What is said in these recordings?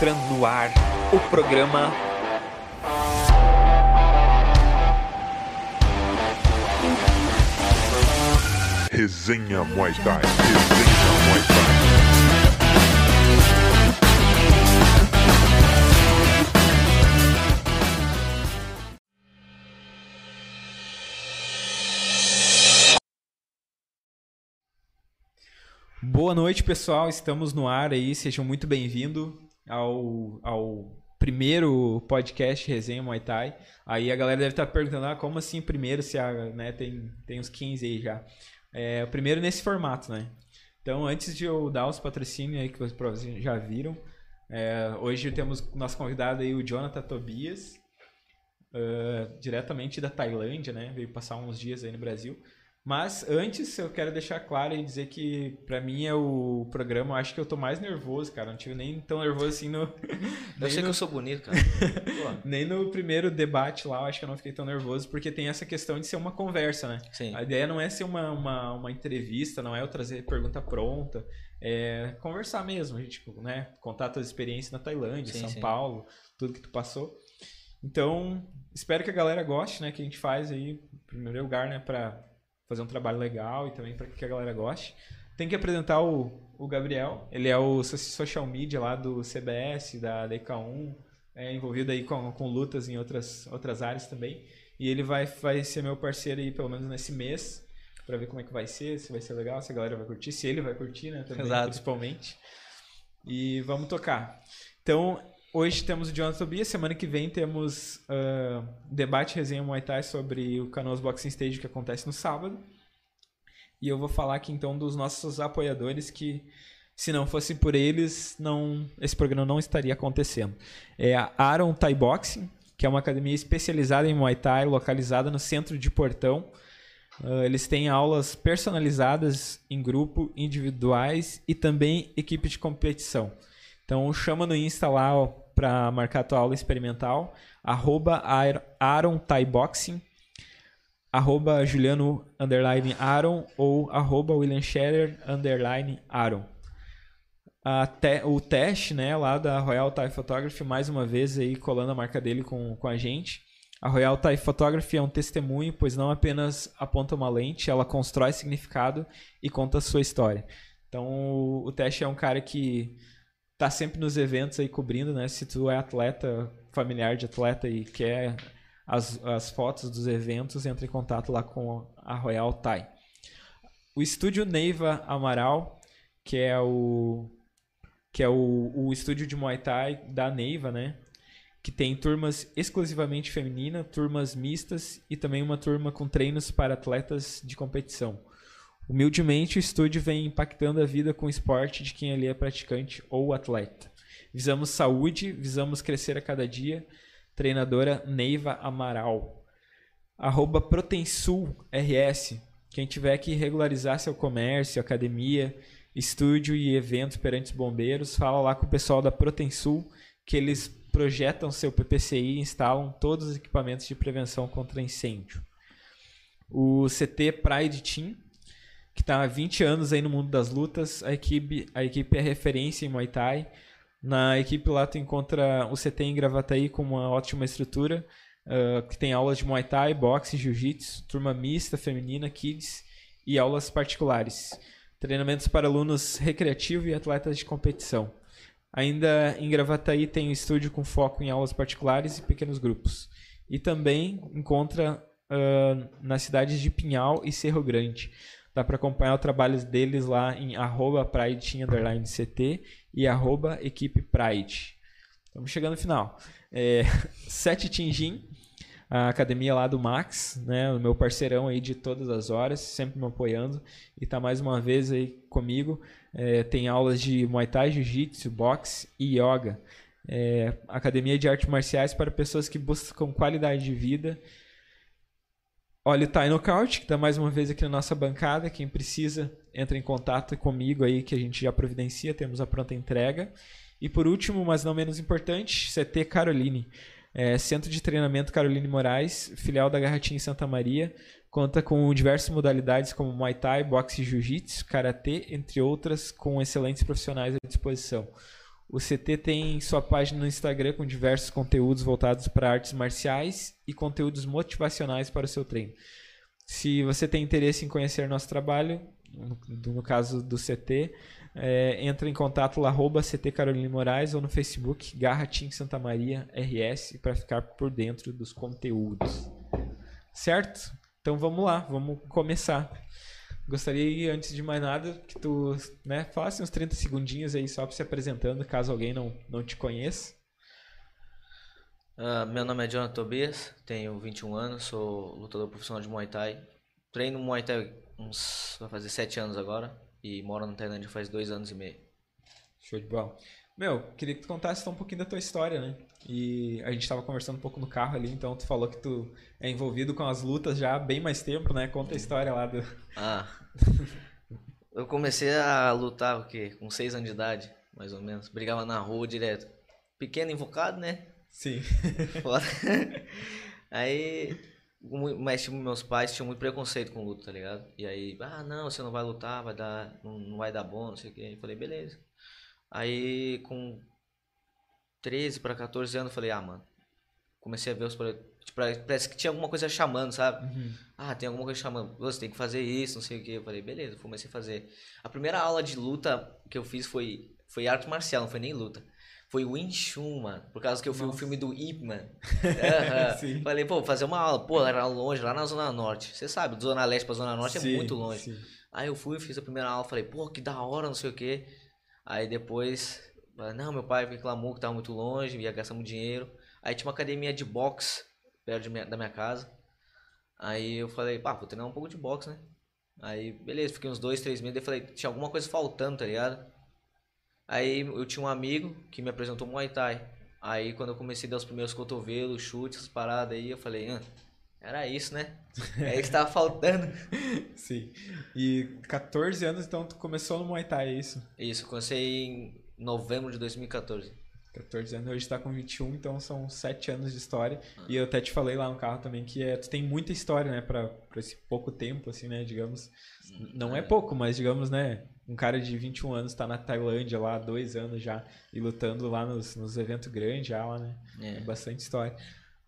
entrando no ar o programa Resenha Muay Thai. Resenha Muay Thai. Boa noite, pessoal. Estamos no ar aí. Sejam muito bem-vindos ao, ao primeiro podcast Resenha Muay Thai. Aí a galera deve estar perguntando, ah, como assim primeiro, se a, né, tem, tem uns 15 aí já. É, o primeiro nesse formato, né? Então, antes de eu dar os patrocínios aí que vocês já viram, é, hoje temos nosso convidado aí, o Jonathan Tobias, ah, diretamente da Tailândia, né? Veio passar uns dias aí no Brasil. Mas antes eu quero deixar claro e dizer que pra mim é o programa, eu acho que eu tô mais nervoso, cara. Não tive nem tão nervoso assim no. Eu sei no- que eu sou bonito, cara. Nem no primeiro debate lá, eu acho que eu não fiquei tão nervoso, porque tem essa questão de ser uma conversa, né? sim. A ideia não é ser uma, uma, uma entrevista, não é eu trazer pergunta pronta, é conversar mesmo, a gente, né? Contar a tua experiência na Tailândia, Sim, São sim. Paulo, tudo que tu passou. Então, espero que a galera goste, né? Que a gente faz aí, em primeiro lugar, né? Pra fazer um trabalho legal e também para que a galera goste. Tem que apresentar o, o Gabriel, ele é o so- social media lá do CBS, da DK1, é envolvido aí com, com lutas em outras, outras áreas também. E ele vai, vai ser meu parceiro aí pelo menos nesse mês, pra ver como é que vai ser, se vai ser legal, se a galera vai curtir, se ele vai curtir, né, também, Exato. principalmente. E vamos tocar. Então, hoje temos o Jonathan Tobias, semana que vem temos ah, debate resenha Muay Thai sobre o Canoas Boxing Stage que acontece no sábado. E eu vou falar aqui então dos nossos apoiadores que se não fosse por eles, não esse programa não estaria acontecendo. É a Aaron Thai Boxing, que é uma academia especializada em Muay Thai, localizada no centro de Portão. Ah, eles têm aulas personalizadas em grupo, individuais e também equipe de competição. Então chama no Insta lá para marcar tua aula experimental, arroba Ar- Aaron Thai Boxing, arroba Juliano underline Aaron ou arroba William Scherer underline Aaron. A te- o teste né, lá da Royal Thai Photography, mais uma vez aí colando a marca dele com, com a gente. A Royal Thai Photography é um testemunho, pois não apenas aponta uma lente, ela constrói significado e conta a sua história. Então o, o teste é um cara que tá sempre nos eventos aí cobrindo, né? Se tu é atleta, familiar de atleta e quer as, as fotos dos eventos, entre em contato lá com a Royal Thai. O estúdio Neiva Amaral, que é o que é o, o estúdio de Muay Thai da Neiva, né? Que tem turmas exclusivamente femininas, turmas mistas e também uma turma com treinos para atletas de competição. Humildemente, o estúdio vem impactando a vida com o esporte de quem ali é praticante ou atleta. Visamos saúde, visamos crescer a cada dia. Treinadora Neiva Amaral. Arroba Protensul RS. Quem tiver que regularizar seu comércio, academia, estúdio e eventos perante os bombeiros, fala lá com o pessoal da Protensul que eles projetam seu PPCI e instalam todos os equipamentos de prevenção contra incêndio. O CT Pride Team, que está há 20 anos aí no mundo das lutas, a equipe, a equipe é referência em Muay Thai. Na equipe lá tu encontra o CT em Gravataí com uma ótima estrutura, ah, que tem aulas de Muay Thai, boxe, jiu-jitsu, turma mista, feminina, kids e aulas particulares. Treinamentos para alunos recreativos e atletas de competição. Ainda em Gravataí tem um estúdio com foco em aulas particulares e pequenos grupos. E também encontra ah, nas cidades de Pinhal e Cerro Grande. Dá para acompanhar o trabalho deles lá em arroba Pride underline CT e arroba equipe Pride. Estamos chegando no final. É, Sete Tinjin, a academia lá do Max, né, o meu parceirão aí de todas as horas, sempre me apoiando e tá mais uma vez aí comigo. É, tem aulas de Muay Thai, Jiu-Jitsu, boxe e Yoga. É, academia de artes marciais para pessoas que buscam qualidade de vida. Olha o Thai Knockout, que está mais uma vez aqui na nossa bancada. Quem precisa, entra em contato comigo aí, que a gente já providencia, temos a pronta entrega. E por último, mas não menos importante, CT Caroline. É, Centro de Treinamento Caroline Moraes, filial da Garratinha em Santa Maria. Conta com diversas modalidades como Muay Thai, Boxe Jiu-Jitsu, Karatê, entre outras, com excelentes profissionais à disposição. O CT tem sua página no Instagram com diversos conteúdos voltados para artes marciais e conteúdos motivacionais para o seu treino. Se você tem interesse em conhecer nosso trabalho, no, caso do CT, é, entra em contato lá, arroba CT Caroline Moraes ou no Facebook Garra Team Santa Maria RS para ficar por dentro dos conteúdos. Certo? Então vamos lá, vamos começar. Gostaria, antes de mais nada, que tu né, falasse uns 30 segundinhos aí só para se apresentando, caso alguém não, não te conheça. Ah, meu nome é Jonathan Tobias, tenho 21 anos, sou lutador profissional de Muay Thai. Treino Muay Thai uns, vai fazer 7 anos agora e moro na Tailândia faz 2 anos e meio. Show de bola. Meu, queria que tu contasse um pouquinho da tua história, né? E a gente tava conversando um pouco no carro ali, então tu falou que tu é envolvido com as lutas já há bem mais tempo, né? Conta a história lá do. Ah, eu comecei a lutar o quê? Com 6 anos de idade, mais ou menos. Brigava na rua direto. Pequeno, invocado, né? Sim. Foda. Aí, mas tipo, meus pais tinham muito preconceito com luta, tá ligado? E aí, ah, não, você não vai lutar, vai dar, não, não vai dar bom, não sei o quê. Eu falei, beleza. Aí, com 13 para 14 anos, eu falei, ah, mano, comecei a ver os tipo, parece que tinha alguma coisa chamando, sabe? Uhum. Ah, tem alguma coisa chamando, você tem que fazer isso, não sei o que. Eu falei, beleza, comecei a fazer. A primeira aula de luta que eu fiz foi, foi arte marcial, não foi nem luta. Foi Wing Chun, mano. Por causa que eu vi o filme do Ip Man. Sim. Falei, pô, vou fazer uma aula. Pô, era longe, lá na Zona Norte. Você sabe, Zona Leste pra Zona Norte é Sim, muito longe. sim. Aí eu fui, fiz a primeira aula, falei, pô, que da hora, não sei o que. Aí depois, não, meu pai reclamou que tava muito longe, ia gastar muito dinheiro. Aí tinha uma academia de boxe perto de minha- da minha casa. Aí eu falei, pá, vou treinar um pouco de boxe, né? Aí, beleza, fiquei uns dois, três meses. Daí falei, tinha alguma coisa faltando, tá ligado? Aí eu tinha um amigo que me apresentou Muay Thai. Aí quando eu comecei a dar os primeiros cotovelos, chutes, essas paradas aí, eu falei, ah, era isso, né? É isso que tava faltando. Sim. E 14 anos, então, tu começou no Muay Thai, é isso? Isso, comecei em novembro de 2014. 14 anos, hoje tá com 21, então são 7 anos de história. E eu até te falei lá no carro também que é, tu tem muita história, né, pra, pra esse pouco tempo, assim, né, digamos. Não é pouco, mas digamos, né, um cara de 21 anos tá na Tailândia lá há dois anos já e lutando lá nos, nos eventos grandes já lá, né. É É. bastante história.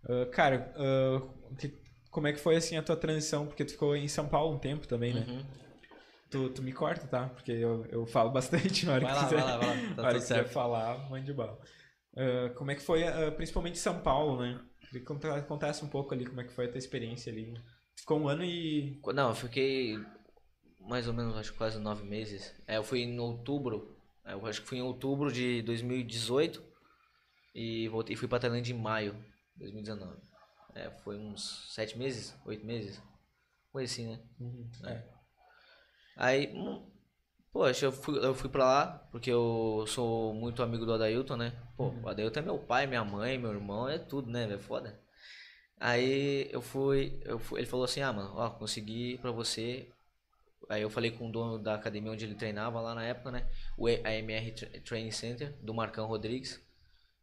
Ah, cara, ah, que- como é que foi, assim, a tua transição? Porque tu ficou em São Paulo um tempo também, né? Uhum. Tu, tu me corta, tá? Porque eu, eu falo bastante na hora Vai que lá, quiser. vai lá, vai lá. Tá hora que quiser certo. falar, mande bala. Ah, como é que foi, ah, principalmente São Paulo, né? Queria que conta- contasse um pouco ali como é que foi a tua experiência ali. Ficou um ano e... Não, eu fiquei mais ou menos, acho quase nove meses. É, eu fui em outubro, é, eu acho que fui em outubro de 2018 e voltei, fui pra Tailândia em maio de 2019. É, foi uns sete meses, oito meses, foi assim, né? É. Aí, hum, poxa, eu fui, eu fui pra lá porque eu sou muito amigo do Adailton, né? Pô, o Adailton é meu pai, minha mãe, meu irmão, é tudo, né? É foda. Aí eu fui, eu fui, ele falou assim, ah, mano, ó, consegui pra você. Aí eu falei com o dono da academia onde ele treinava lá na época, né? O AMR Tra- Training Center, do Marcão Rodrigues.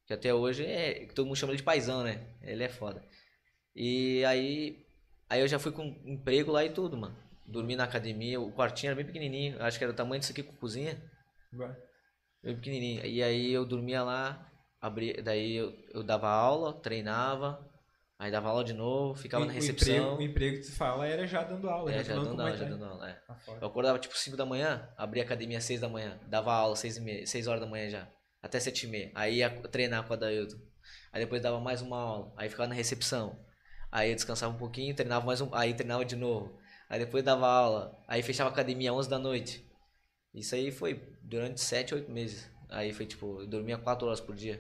Que até hoje é. Todo mundo chama ele de paizão, né? Ele é foda. E aí. Aí eu já fui com emprego lá e tudo, mano. Dormi na academia, o quartinho era bem pequenininho. Acho que era o tamanho disso aqui com cozinha. Vai. Bem pequenininho. E aí eu dormia lá, abri, daí eu, eu dava aula, treinava, aí dava aula de novo, ficava O- na o recepção. emprego, o emprego que tu fala era já dando aula. É, já dando aula, já que é. dando aula, é. Fora. Eu acordava tipo 5 da manhã, abria a academia às 6 da manhã, dava aula 6, e meia, 6 horas da manhã já, até 7 e meia. Aí ia treinar com a Dailton. Aí depois dava mais uma aula, aí ficava na recepção. Aí eu descansava um pouquinho, treinava mais um, aí treinava de novo. Aí depois dava aula, aí fechava a academia às 11 da noite. Isso aí foi durante 7, 8 meses. Aí foi tipo, eu dormia 4 horas por dia.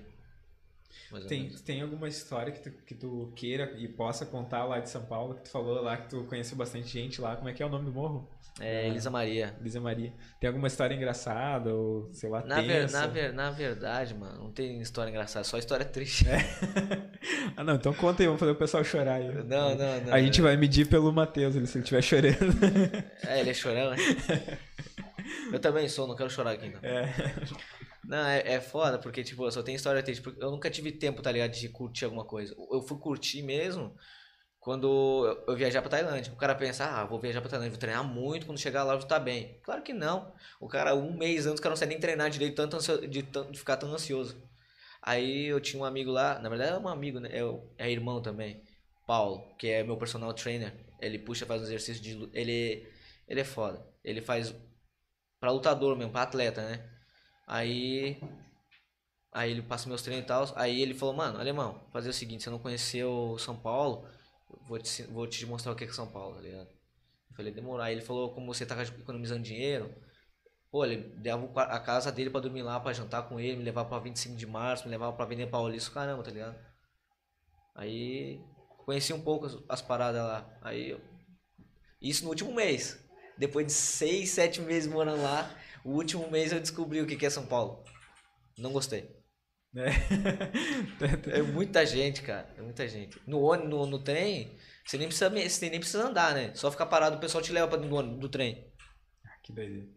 Tem, tem alguma história que tu, que tu queira e possa contar lá de São Paulo, que tu falou lá que tu conheceu bastante gente lá. Como é que é o nome do morro? É, Elisa Maria. Elisa Maria. Tem alguma história engraçada ou, sei lá, Na, ver, na, ver, na verdade, mano, não tem história engraçada, só história triste. ah, não, então conta aí, vamos fazer o pessoal chorar aí. Não, não, não. A gente vai medir pelo Matheus, ele, se ele estiver chorando. É, ele é chorão, né? Eu também sou, não quero chorar aqui, não. É. Não, é, é foda, porque, tipo, eu só tenho história triste. Porque eu nunca tive tempo, tá ligado, de curtir alguma coisa. Eu fui curtir mesmo quando eu- viajar pra Tailândia. O cara pensa, ah, vou viajar pra Tailândia, vou treinar muito, quando chegar lá eu vou estar bem. Claro que não. O cara, um mês antes, o cara não consegue nem treinar direito, tanto ansio- de, tanto- de ficar tão ansioso. Aí eu tinha um amigo lá, na verdade é um amigo, né? É, é irmão também, Paulo, que é meu personal trainer. Ele puxa, faz um exercício de. Ele, ele é foda. Ele faz pra lutador mesmo, pra atleta, né? Aí. Aí ele passa meus treinos e tal. Aí ele falou, mano, alemão, fazer o seguinte, você não conheceu São Paulo, vou te, vou te mostrar o que é São Paulo, tá ligado? Eu falei, demorou. Aí ele falou, como você tá economizando dinheiro, pô, ele dava a casa dele pra dormir lá, pra jantar com ele, me levava pra 25 de março, me levava pra Avenida Paulista, caramba, tá ligado? Aí conheci um pouco as, as paradas lá. Aí Isso no último mês. Depois de seis, sete meses morando lá, o último mês eu descobri o que é São Paulo. Não gostei. né? É muita gente, cara. É muita gente. No ônibus, no, no trem, você nem precisa, você nem precisa andar, né? Só ficar parado, o pessoal te leva pra dentro do, ônibus- do trem. que doideira.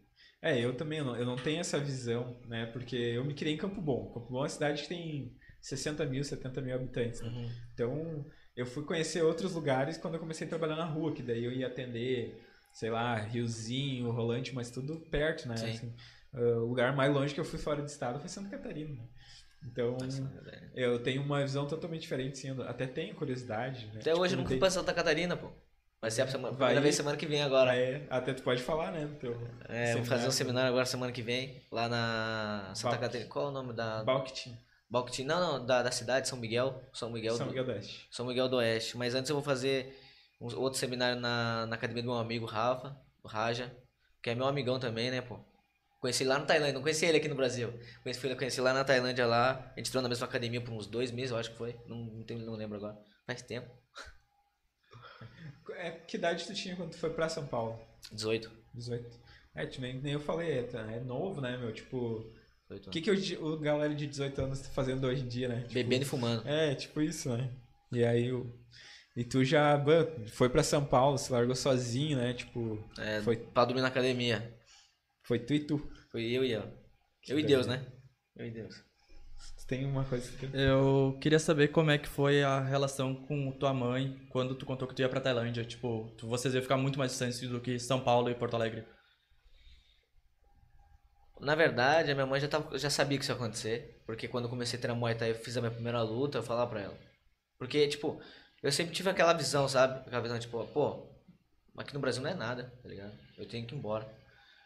É, eu também eu não, eu não tenho essa visão, né? Porque eu me criei em Campo Bom. Campo Bom é uma cidade que tem 60 mil, 70 mil habitantes, né? Então, eu fui conhecer outros lugares quando eu comecei a trabalhar na rua, que daí eu ia atender, sei lá, Riozinho, Rolante, mas tudo perto, né? Sim. Assim, ah, o lugar mais longe que eu fui fora do estado foi Santa Catarina. né? Então, eu tenho uma visão totalmente diferente, sim. Até tenho curiosidade, né? Até Tipo, hoje eu não nunca tem- fui pra Santa Catarina, pô. Vai ser a semana, Vai- primeira vez semana que vem agora. É, até tu pode falar, né? teu É, vou fazer um seminário. seminário agora semana que vem, lá na Santa. Catarina. Qual é o nome da. Balquitim, Balquitim? Não, não, da, da cidade, São Miguel. São Miguel, São do, Miguel do Oeste. São Miguel do Oeste. Mas antes eu vou fazer um outro seminário na, na academia do meu amigo Rafa, o Raja, que é meu amigão também, né, pô? Conheci lá na Tailândia, não conheci ele aqui no Brasil. Conheci, fui- conheci lá na Tailândia lá. A gente entrou na mesma academia por uns dois meses, eu acho que foi. Não, não, tenho- não lembro agora. Faz tempo. É, que idade tu tinha quando tu foi pra São Paulo? 18. 18. É, nem, nem eu falei, é, tá- é novo, né, meu? Tipo, 18 o que, que o, o galera de 18 anos tá fazendo hoje em dia, né? Tipo, Bebendo e fumando. É, tipo isso, né? E aí o. E tu já foi pra São Paulo, se largou sozinho, né? Tipo, É, foi, Pra dormir na academia. foi tu e tu. Foi eu e eu. Eu e. Deus, né? Eu e Deus. Tu tem uma coisa que. Eu queria saber como é que foi a relação com tua mãe quando tu contou que tu ia pra Tailândia. Tipo, tu- vocês iam ficar muito mais distantes do que São Paulo e Porto Alegre. Na verdade, a minha mãe já, tava, já sabia que isso ia acontecer. Porque quando eu comecei a treinar Muay Thai, eu fiz a minha primeira luta, eu falava pra ela. Porque, tipo, eu sempre tive aquela visão, sabe? Aquela visão, tipo, pô, aqui no Brasil não é nada, tá ligado? Eu tenho que ir embora.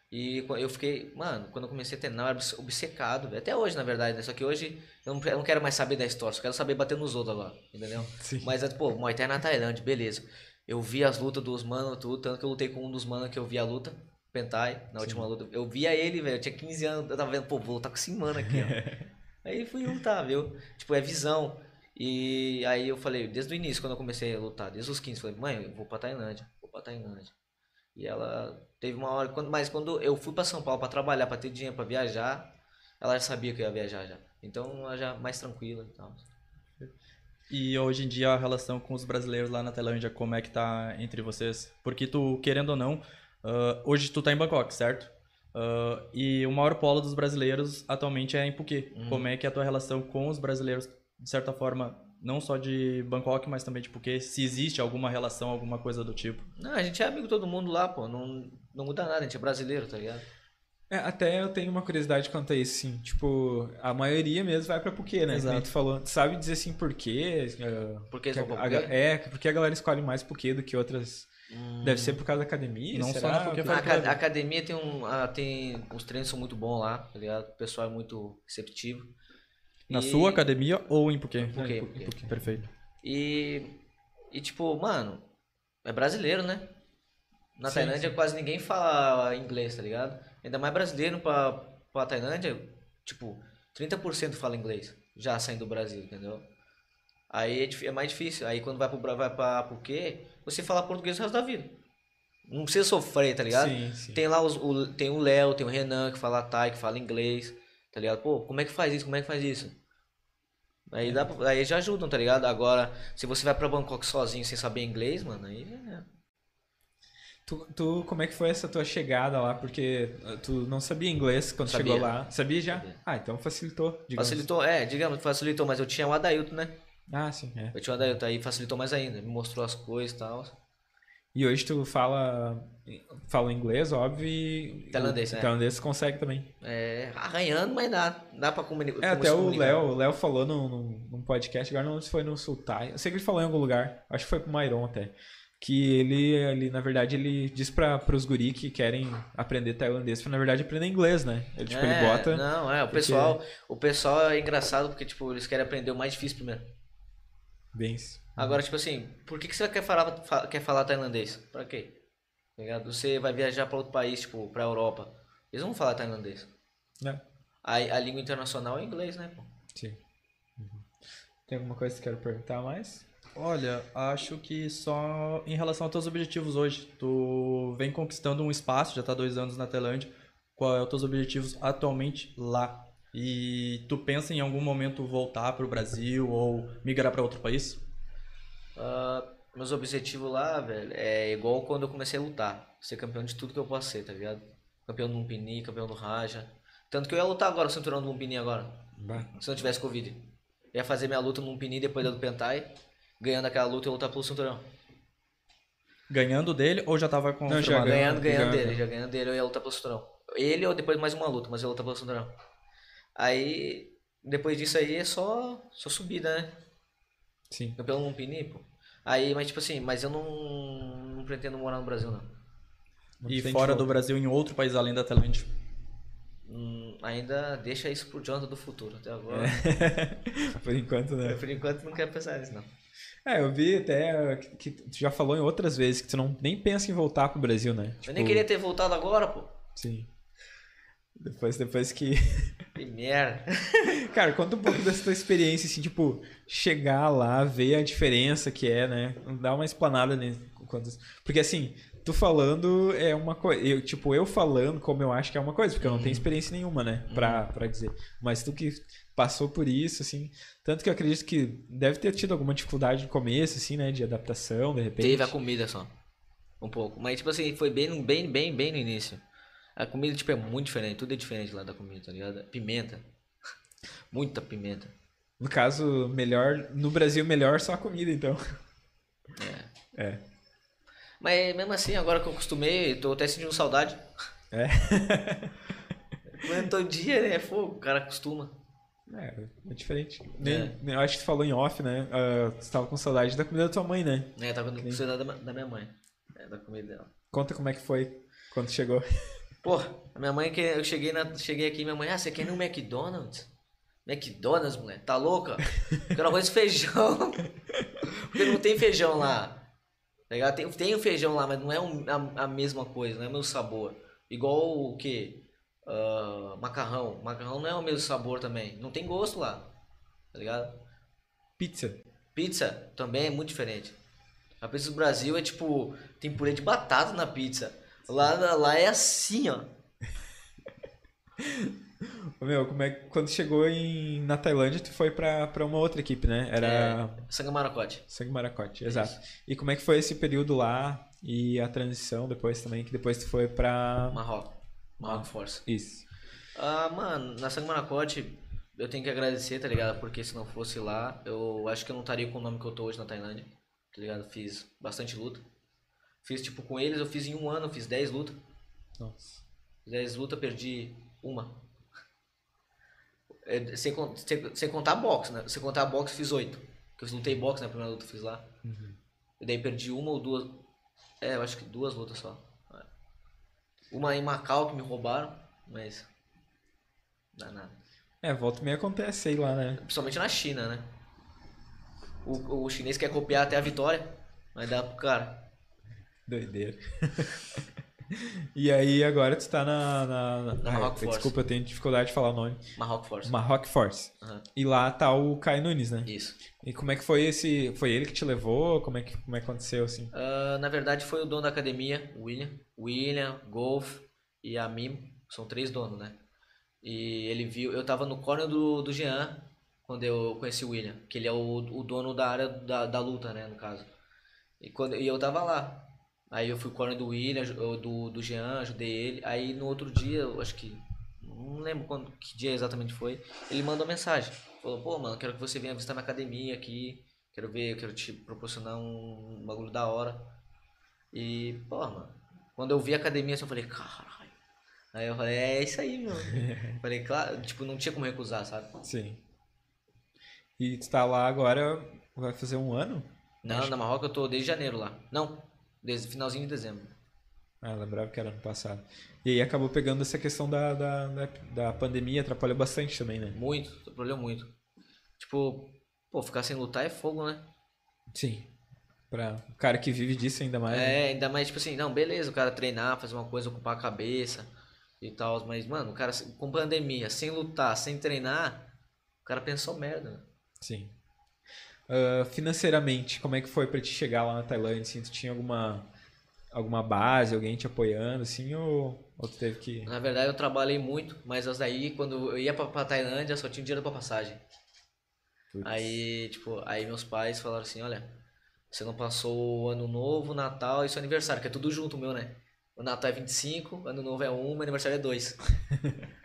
E eu fiquei, mano, quando eu comecei a treinar, eu era obce- obcecado. Até hoje, na verdade, né? Só que hoje eu não, eu não quero mais saber da história, só quero saber bater nos outros agora, entendeu? Sim. Mas, antes, pô, Muay Thai na Tailândia, beleza. Eu vi as lutas dos manos, tudo, tanto que eu lutei com um dos manos que eu vi a luta, Pentai, na última luta. Eu via ele, velho, eu tinha 15 anos, eu tava vendo, pô, vou lutar com esse mano aqui, ó. aí fui lutar, viu? Tipo, é visão. E aí eu falei, desde o início, quando eu comecei a lutar, desde os 15, falei, mãe, eu vou pra Tailândia, vou pra Tailândia. E ela teve uma hora, quando, mas quando eu fui pra São Paulo pra trabalhar, pra ter dinheiro pra viajar, ela já sabia que eu ia viajar já. Então ela já mais tranquila e tal. E hoje em dia a relação com os brasileiros lá na Tailândia, como é que tá entre vocês? Porque tu, querendo ou não, ah, hoje tu tá em Bangkok, certo? Ah, e o maior polo dos brasileiros atualmente é em Phuket. Como é que é a tua relação com os brasileiros, de certa forma, não só de Bangkok, mas também de Phuket? Se existe alguma relação, alguma coisa do tipo? Não, a gente é amigo todo mundo lá, pô. Não, não muda nada, a gente é brasileiro, tá ligado? É, até eu tenho uma curiosidade quanto a isso, sim. Tipo, a maioria mesmo vai pra Phuket, né? Exato. Como tu falou. Tu sabe dizer assim por quê? Ah, Por que que eles vão a- pra a- Phuket? É, porque a galera escolhe mais Phuket do que outras. Deve ser por causa da academia? Não só será? Na faz aca- tudo. academia tem um. tem, os treinos são muito bons lá, tá ligado? O pessoal é muito receptivo. Na E- sua academia ou em Phuket? Phuket, Em Phuket. Perfeito. E. E tipo, mano, é brasileiro, né? Na Sim, Tailândia sim. quase ninguém fala inglês, tá ligado? Ainda mais brasileiro pra, pra Tailândia, tipo, 30% fala inglês, já saindo do Brasil, entendeu? Aí é, é mais difícil. Aí quando vai, pro, vai pra Phuket, você fala português o resto da vida. Não precisa sofrer, tá ligado? Sim, sim. Tem lá os, o, tem o Léo, tem o Renan que fala Thai, que fala inglês, tá ligado? Pô, como é que faz isso? Como é que faz isso? Aí, dá, aí já ajudam, tá ligado? Agora, se você vai pra Bangkok sozinho sem saber inglês, mano, aí é. Tu, tu, como é que foi essa tua chegada lá? Porque ah, tu não sabia inglês quando Sabia. chegou lá. Sabia já? Sabia. Ah, então facilitou. digamos. Facilitou, é, digamos facilitou, mas eu tinha o Adailton, né? Ah, sim, é. Eu tinha o Adailton, aí facilitou mais ainda. Me mostrou as coisas e tal. E hoje tu fala, fala inglês, óbvio, e... Tailandês, né? Tailandês consegue também. É, arranhando, mas dá. Dá pra comuni- É, até o comunicar. Léo, o Léo falou num, num, num podcast, agora não sei se foi no Sultai. Eu sei que ele falou em algum lugar, acho que foi pro Mairon até. Que ele, ele na verdade, ele diz pra, pros guri que querem aprender tailandês pra, na verdade, aprender inglês, né? Ele, tipo, ele É, bota... Não, é, o porque- pessoal, o pessoal é engraçado porque, tipo, eles querem aprender o mais difícil primeiro. Bem... Agora, tipo assim, por que, que você quer falar, fa- quer falar tailandês? Pra quê? Tá ligado? Você vai viajar pra outro país, tipo, pra Europa. Eles não vão falar tailandês. Né? A, a língua internacional é inglês, né, pô? Sim. Uhum. Tem alguma coisa que você quer perguntar mais? Olha, acho que só em relação aos teus objetivos hoje. Tu vem conquistando um espaço, já tá dois anos na Tailândia. Qual é os teus objetivos atualmente lá? E tu pensa em algum momento voltar pro Brasil ou migrar para outro país? Ah, meus objetivos lá, velho, é igual quando eu comecei a lutar. Ser campeão de tudo que eu posso ser, tá ligado? Campeão do Lumpini, campeão do Raja. Tanto que eu ia lutar agora, o cinturão do Lumpini agora. Bah. Se não tivesse Covid. Ia fazer minha luta no Lumpini depois da do Pentai. Ganhando aquela luta e lutar pelo cinturão. Ganhando dele ou já tava já confirmado? ganhou. Ganhando, ganhando já- dele, já ganhando dele, eu ia lutar pelo cinturão. Ele ou depois mais uma luta, mas eu ia lutar pelo cinturão. Aí, depois disso aí é só, só subida, né? Sim. Campeão Lumpini, pô. Aí, mas tipo assim, mas eu não, não pretendo morar no Brasil, não. Não E fora do Brasil, em outro país além da Tailândia? Hum, ainda deixa isso pro Jonathan do futuro. Até agora, Por enquanto, né? por enquanto, não quero pensar nisso, não. É, eu vi até que, que tu já falou em outras vezes que tu não nem pensa em voltar pro Brasil, né? Eu nem queria ter voltado agora, pô. Sim. Depois, depois que. Que merda. Cara, conta um pouco dessa tua experiência, assim, tipo, chegar lá, ver a diferença que é, né? Dá uma explanada nisso. quando- Porque assim, tu falando é uma coisa. Eu, tipo, eu falando como eu acho que é uma coisa, porque eu não tenho experiência nenhuma, né? Pra, pra dizer. Mas tu que passou por isso, assim. Tanto que eu acredito que deve ter tido alguma dificuldade no começo, assim, né? De adaptação, de repente. Teve a comida só. Um pouco. Mas, tipo assim, foi bem, bem, bem, bem no início. A comida, tipo, é muito diferente. Tudo é diferente lá da comida, tá ligado? Pimenta. Muita pimenta. No caso, melhor. No Brasil, melhor só a comida, então. É. É. Mas mesmo assim, agora que eu acostumei, tô até sentindo saudade. É. Comendo todo dia, né? Fogo, o cara acostuma. É, é diferente. Nem- Eu acho que tu falou em off, né? Ah, você tava com saudade da comida da tua mãe, né? É, tava com saudade da, da minha mãe. É, da comida dela. Conta como é que foi quando chegou. Pô, a minha mãe que eu cheguei na, cheguei aqui, minha mãe, ah, você quer ir no McDonald's? McDonald's, mulher, tá louca? Quero arroz e feijão. Porque não tem feijão lá. Tá? Tem, tem o feijão lá, mas não é um- a, a mesma coisa, não é o mesmo sabor. Igual o que? macarrão. Macarrão não é o mesmo sabor também. Não tem gosto lá. Tá ligado? Pizza. Pizza também é muito diferente. A pizza do Brasil é tipo, tem purê de batata na pizza. Lá, lá é assim, ó. Meu, como é que quando chegou em, na Tailândia, tu foi pra, pra uma outra equipe, né? Era É, Sangue Maracote. Sangue Maracote, exato. E como é que foi esse período lá e a transição depois também, que depois tu foi pra... Marrocos. Marrocos Force. Isso. Ah, mano, na Sangue Maracote eu tenho que agradecer, tá ligado? Porque se não fosse lá, eu acho que eu não estaria com o nome que eu tô hoje na Tailândia. Tá ligado? Fiz bastante luta. Fiz, tipo, com eles, eu fiz em um ano, eu fiz 10 lutas. Nossa. 10 lutas, perdi uma. É, sem, sem, sem contar boxe, né? Sem contar boxe, fiz 8. Porque eu lutei boxe na primeira luta fiz lá. E daí perdi uma ou duas. É, eu acho que duas lutas só. É. Uma em Macau que me roubaram, mas. Não dá nada. É, volta e meia acontece, sei lá, né? Principalmente na China, né? O, o chinês quer copiar até a vitória, mas dá pro cara. Doideira. e aí agora tu tá na... na, na... Na Force. Desculpa, eu tenho dificuldade de falar o nome. Marrocos Force. Marrock Force. Aham. E lá tá o Kai Nunes, né? Isso. E como é que foi esse... Foi ele que te levou? Como é que, como é que aconteceu, assim? Ah, na verdade foi o dono da academia, o William. William, Golf e a Mim. São três donos, né? E ele viu. Eu tava no corner do, do Jean quando eu conheci o William. Que ele é o, o dono da área da, da luta, né? No caso. E, quando, e eu tava lá. Aí eu fui corner do William, do, do Jean, ajudei ele. Aí no outro dia, eu acho que. Não lembro quando, que dia exatamente foi. Ele mandou mensagem. Falou, pô, mano, quero que você venha visitar minha academia aqui. Quero ver, quero te proporcionar um bagulho da hora. E, pô, mano, quando eu vi a academia, assim, eu falei, caralho. Aí eu falei, é isso aí, meu. falei, claro, tipo, não tinha como recusar, sabe? Sim. E tu tá lá agora, vai fazer um ano? Não, na Marroca eu tô desde janeiro lá. Não, desde finalzinho de dezembro. Ah, lembrava que era ano passado. E aí acabou pegando essa questão da, da, da, da pandemia, atrapalhou bastante também, né? Muito, atrapalhou muito. Tipo, pô, ficar sem lutar é fogo, né? Sim. Pra o cara que vive disso ainda mais. né? É, ainda mais, tipo assim, não, beleza, o cara treinar, fazer uma coisa, ocupar a cabeça e tal, mas, mano, o cara com pandemia, sem lutar, sem treinar, o cara pensou merda, né? Sim. Ah, financeiramente, como é que foi pra te chegar lá na Tailândia? Assim, tu tinha alguma, alguma base, alguém te apoiando, assim, ou, ou tu teve que... Na verdade, eu trabalhei muito, mas as daí, quando eu ia pra, pra Tailândia, só tinha dinheiro pra passagem. Putz. Aí, tipo, aí meus pais falaram assim, olha, você não passou o ano novo, Natal e seu aniversário, que é tudo junto meu, né? O Natal é 25, o ano novo é 1, meu aniversário é 2.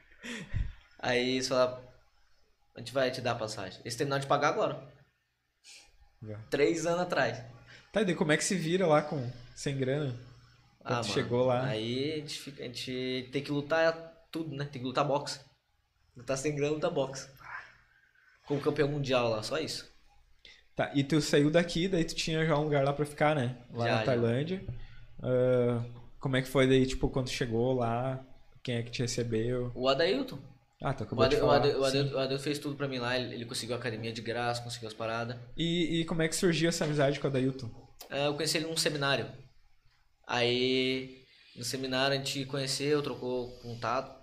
aí eles falaram, a gente vai te dar a passagem. Eles terminaram de pagar agora. Já. Três anos atrás. Tá, e daí como é que se vira lá com sem grana? Quando Ah, tu mano, chegou lá. Aí a gente, fica- a gente tem que lutar tudo, né? Tem que lutar boxe. Lutar sem grana, lutar boxe. Como campeão mundial lá, só isso. Tá, e tu saiu daqui, daí tu tinha já um lugar lá pra ficar, né? Lá Já, na. Tailândia. Ah, como é que foi daí, tipo, quando tu chegou lá? Quem é que te recebeu? O Adailton. Ah, tu O acabou de Adailton, o falar. Adailton, o. Adailton- o Adailton fez tudo pra mim lá. Ele, ele conseguiu a academia de graça, conseguiu as paradas. E, e como é que surgiu essa amizade com o Adailton? É, eu conheci ele num seminário. Aí, no seminário a gente conheceu, trocou contato.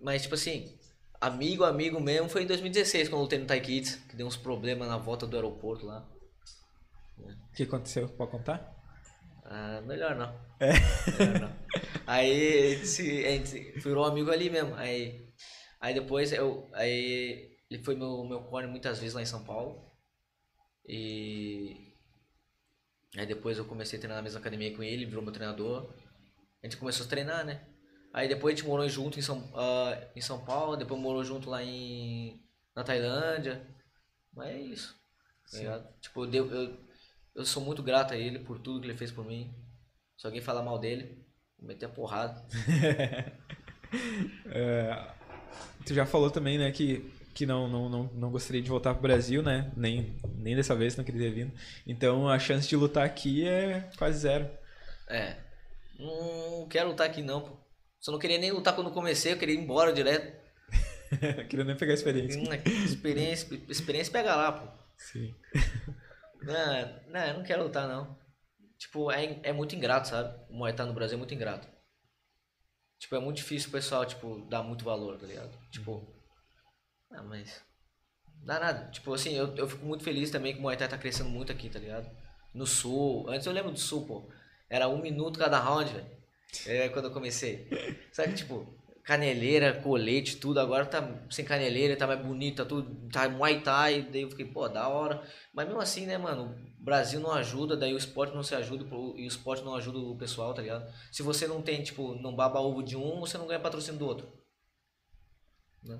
Mas, tipo assim, amigo, amigo mesmo foi em 2016, quando eu lutei no Thai Kids, que deu uns problemas na volta do aeroporto lá. O que aconteceu? Pode contar? Ah, melhor não. Melhor não. Aí a gente, se- a gente virou amigo ali mesmo. Aí, aí depois eu. Aí ele foi meu, meu corner muitas vezes lá em São Paulo. E. Aí depois eu comecei a treinar na mesma academia com ele, virou meu treinador. A gente começou a treinar, né? Aí depois a gente morou junto em São, ah, em São Paulo, depois morou junto lá em. na Tailândia. Mas é isso. tá? Tipo, eu, eu, eu sou muito grato a ele por tudo que ele fez por mim. Se alguém falar mal dele, vou meter a porrada. É, tu já falou também, né, que, que não, não, não, não gostaria de voltar pro Brasil, né? Nem, nem dessa vez, não queria ter vindo. Então a chance de lutar aqui é quase zero. É. Não quero lutar aqui não, pô. Só não queria nem lutar quando comecei, eu queria ir embora direto. queria nem pegar experiência. Hum, Experiência, experiência pega lá, pô. Sim. Não, não, eu não quero lutar não. Tipo, é, é muito ingrato, sabe? O Muay Thai no Brasil é muito ingrato. Tipo, é muito difícil o pessoal, tipo, dar muito valor, tá ligado? Tipo, ah, mas... Dá nada. Tipo, assim, eu, eu fico muito feliz também que o Muay Thai tá crescendo muito aqui, tá ligado? No Sul. Antes eu lembro do Sul, pô. Era um minuto cada round, velho. É quando eu comecei. Sabe, tipo, caneleira, colete, tudo. Agora tá sem caneleira, tá mais bonito, tá tudo. Tá Muay Thai. Daí eu fiquei, pô, da hora. Mas mesmo assim, né, mano? O Brasil não ajuda, daí o esporte não se ajuda e o esporte não ajuda o pessoal, tá ligado? Se você não tem, tipo, não baba ovo de um, você não ganha patrocínio do outro. Né?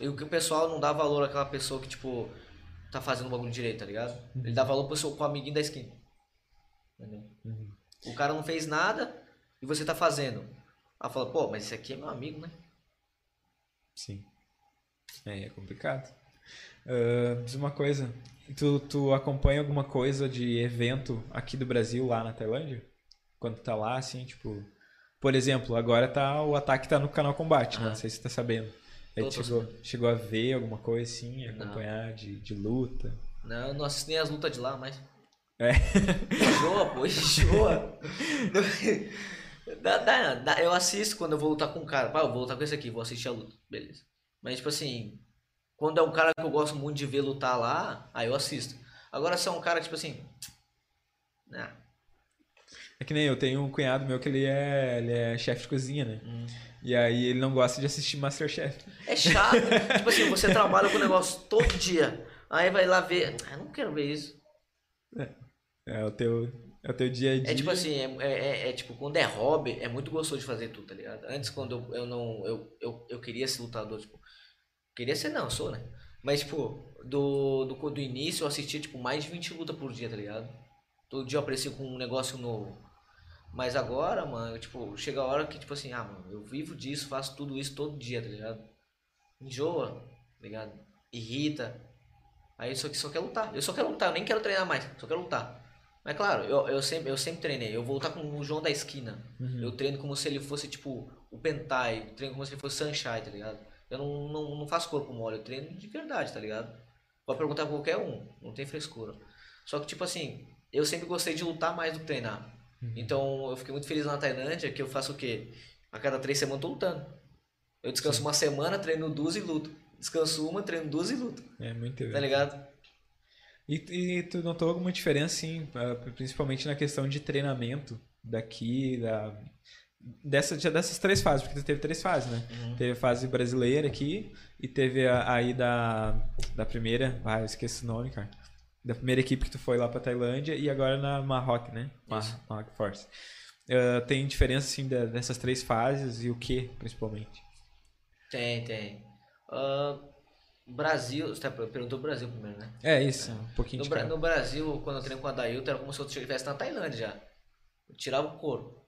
E o que o pessoal não dá valor àquela pessoa que, tipo, tá fazendo o bagulho direito, tá ligado? Ele dá valor pro, seu, pro amiguinho da esquina. Entendeu? O cara não fez nada e você tá fazendo. Aí fala, pô, mas esse aqui é meu amigo, né? Sim. É, é complicado. Ah, diz uma coisa. Tu, tu acompanha alguma coisa de evento aqui do Brasil lá na Tailândia? Quando tu tá lá, assim, tipo. Por exemplo, agora tá o ataque tá no canal Combate, né? Não sei se você tá sabendo. Aí chegou, chegou a ver alguma coisa assim, Não. acompanhar de, de luta. Não, eu não assisto nem as lutas de lá, mas. É. Enjoa, pô, enjoa. Dá- dá- dá- eu assisto quando eu vou lutar com um cara. Pá, eu vou lutar com esse aqui, vou assistir a luta. Beleza. Mas, tipo assim, quando é um cara que eu gosto muito de ver lutar lá, aí eu assisto. Agora, se é um cara, tipo assim. Né? É que nem eu tenho um cunhado meu que ele é, ele é chefe de cozinha, né? Hum. E aí ele não gosta de assistir Masterchef. É chato. tipo assim, você trabalha com o negócio todo dia. Aí vai lá ver. Ah, eu não quero ver isso. É o teu, é o teu dia a dia. É tipo assim, é, é- é- é tipo, quando é hobby, é muito gostoso de fazer tudo, tá ligado? Antes, quando eu, eu não. Eu, eu, eu queria ser lutador, tipo. Queria ser não, eu sou, né? Mas, tipo, do, do, do início eu assistia, tipo, mais de 20 lutas por dia, tá ligado? Todo dia eu aparecia com um negócio novo. Mas agora, mano, tipo, chega a hora que, tipo assim, ah, mano, eu vivo disso, faço tudo isso todo dia, tá ligado? Enjoa, tá ligado? Irrita. Aí eu só, só quero lutar. Eu só quero lutar, eu nem quero treinar mais, só quero lutar. Mas claro, eu, eu, sempre, eu sempre treinei. Eu vou lutar com o João da esquina. Eu treino como se ele fosse, tipo, o Pentai. Eu treino como se ele fosse Sunshine, tá ligado? Eu não, não, não faço corpo mole, eu treino de verdade, tá ligado? Pode perguntar pra qualquer um, não tem frescura. Só que, tipo assim, eu sempre gostei de lutar mais do que treinar. Então, eu fiquei muito feliz na Tailândia, que eu faço o quê? A cada três semanas eu tô lutando. Eu descanso uma semana, treino duas e luto. Descanso uma, treino duas e luto. É muito Tá legal. ligado? E, e tu notou alguma diferença, sim, ah, principalmente na questão de treinamento daqui, da, dessa, já dessas três fases, porque tu teve três fases, né? Teve a fase brasileira aqui e teve a, aí da, da primeira, ah, eu esqueci o nome, cara. Da primeira equipe que tu foi lá pra Tailândia e agora na Marroc, né? Marroc Force. Ah, tem diferença, assim, da- dessas três fases e o que, principalmente? Tem, tem. Ah, Brasil, você tá- perguntou Brasil primeiro, né? É isso, um pouquinho No, de no Brasil, quando eu treino com a Dailton, era como se eu estivesse na Tailândia já. Eu tirava o couro.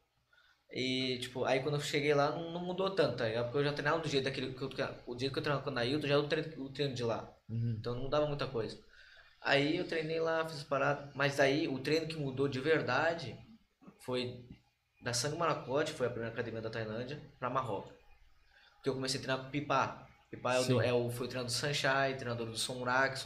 E, tipo, aí quando eu cheguei lá, não, mudou tanto, tá ligado? Porque eu já treinava do jeito daquele que eu, o jeito que eu treinava com a Dailton, já era o treino, o treino de lá. Uhum. Então não mudava muita coisa. Aí eu treinei lá, fiz as paradas. Mas aí o treino que mudou de verdade foi da Sangue Maracote, foi a primeira academia da Tailândia, pra Marrocos. Porque eu comecei a treinar com o Pipá é o, foi o treinador do Sunshine, treinador do Sonrak,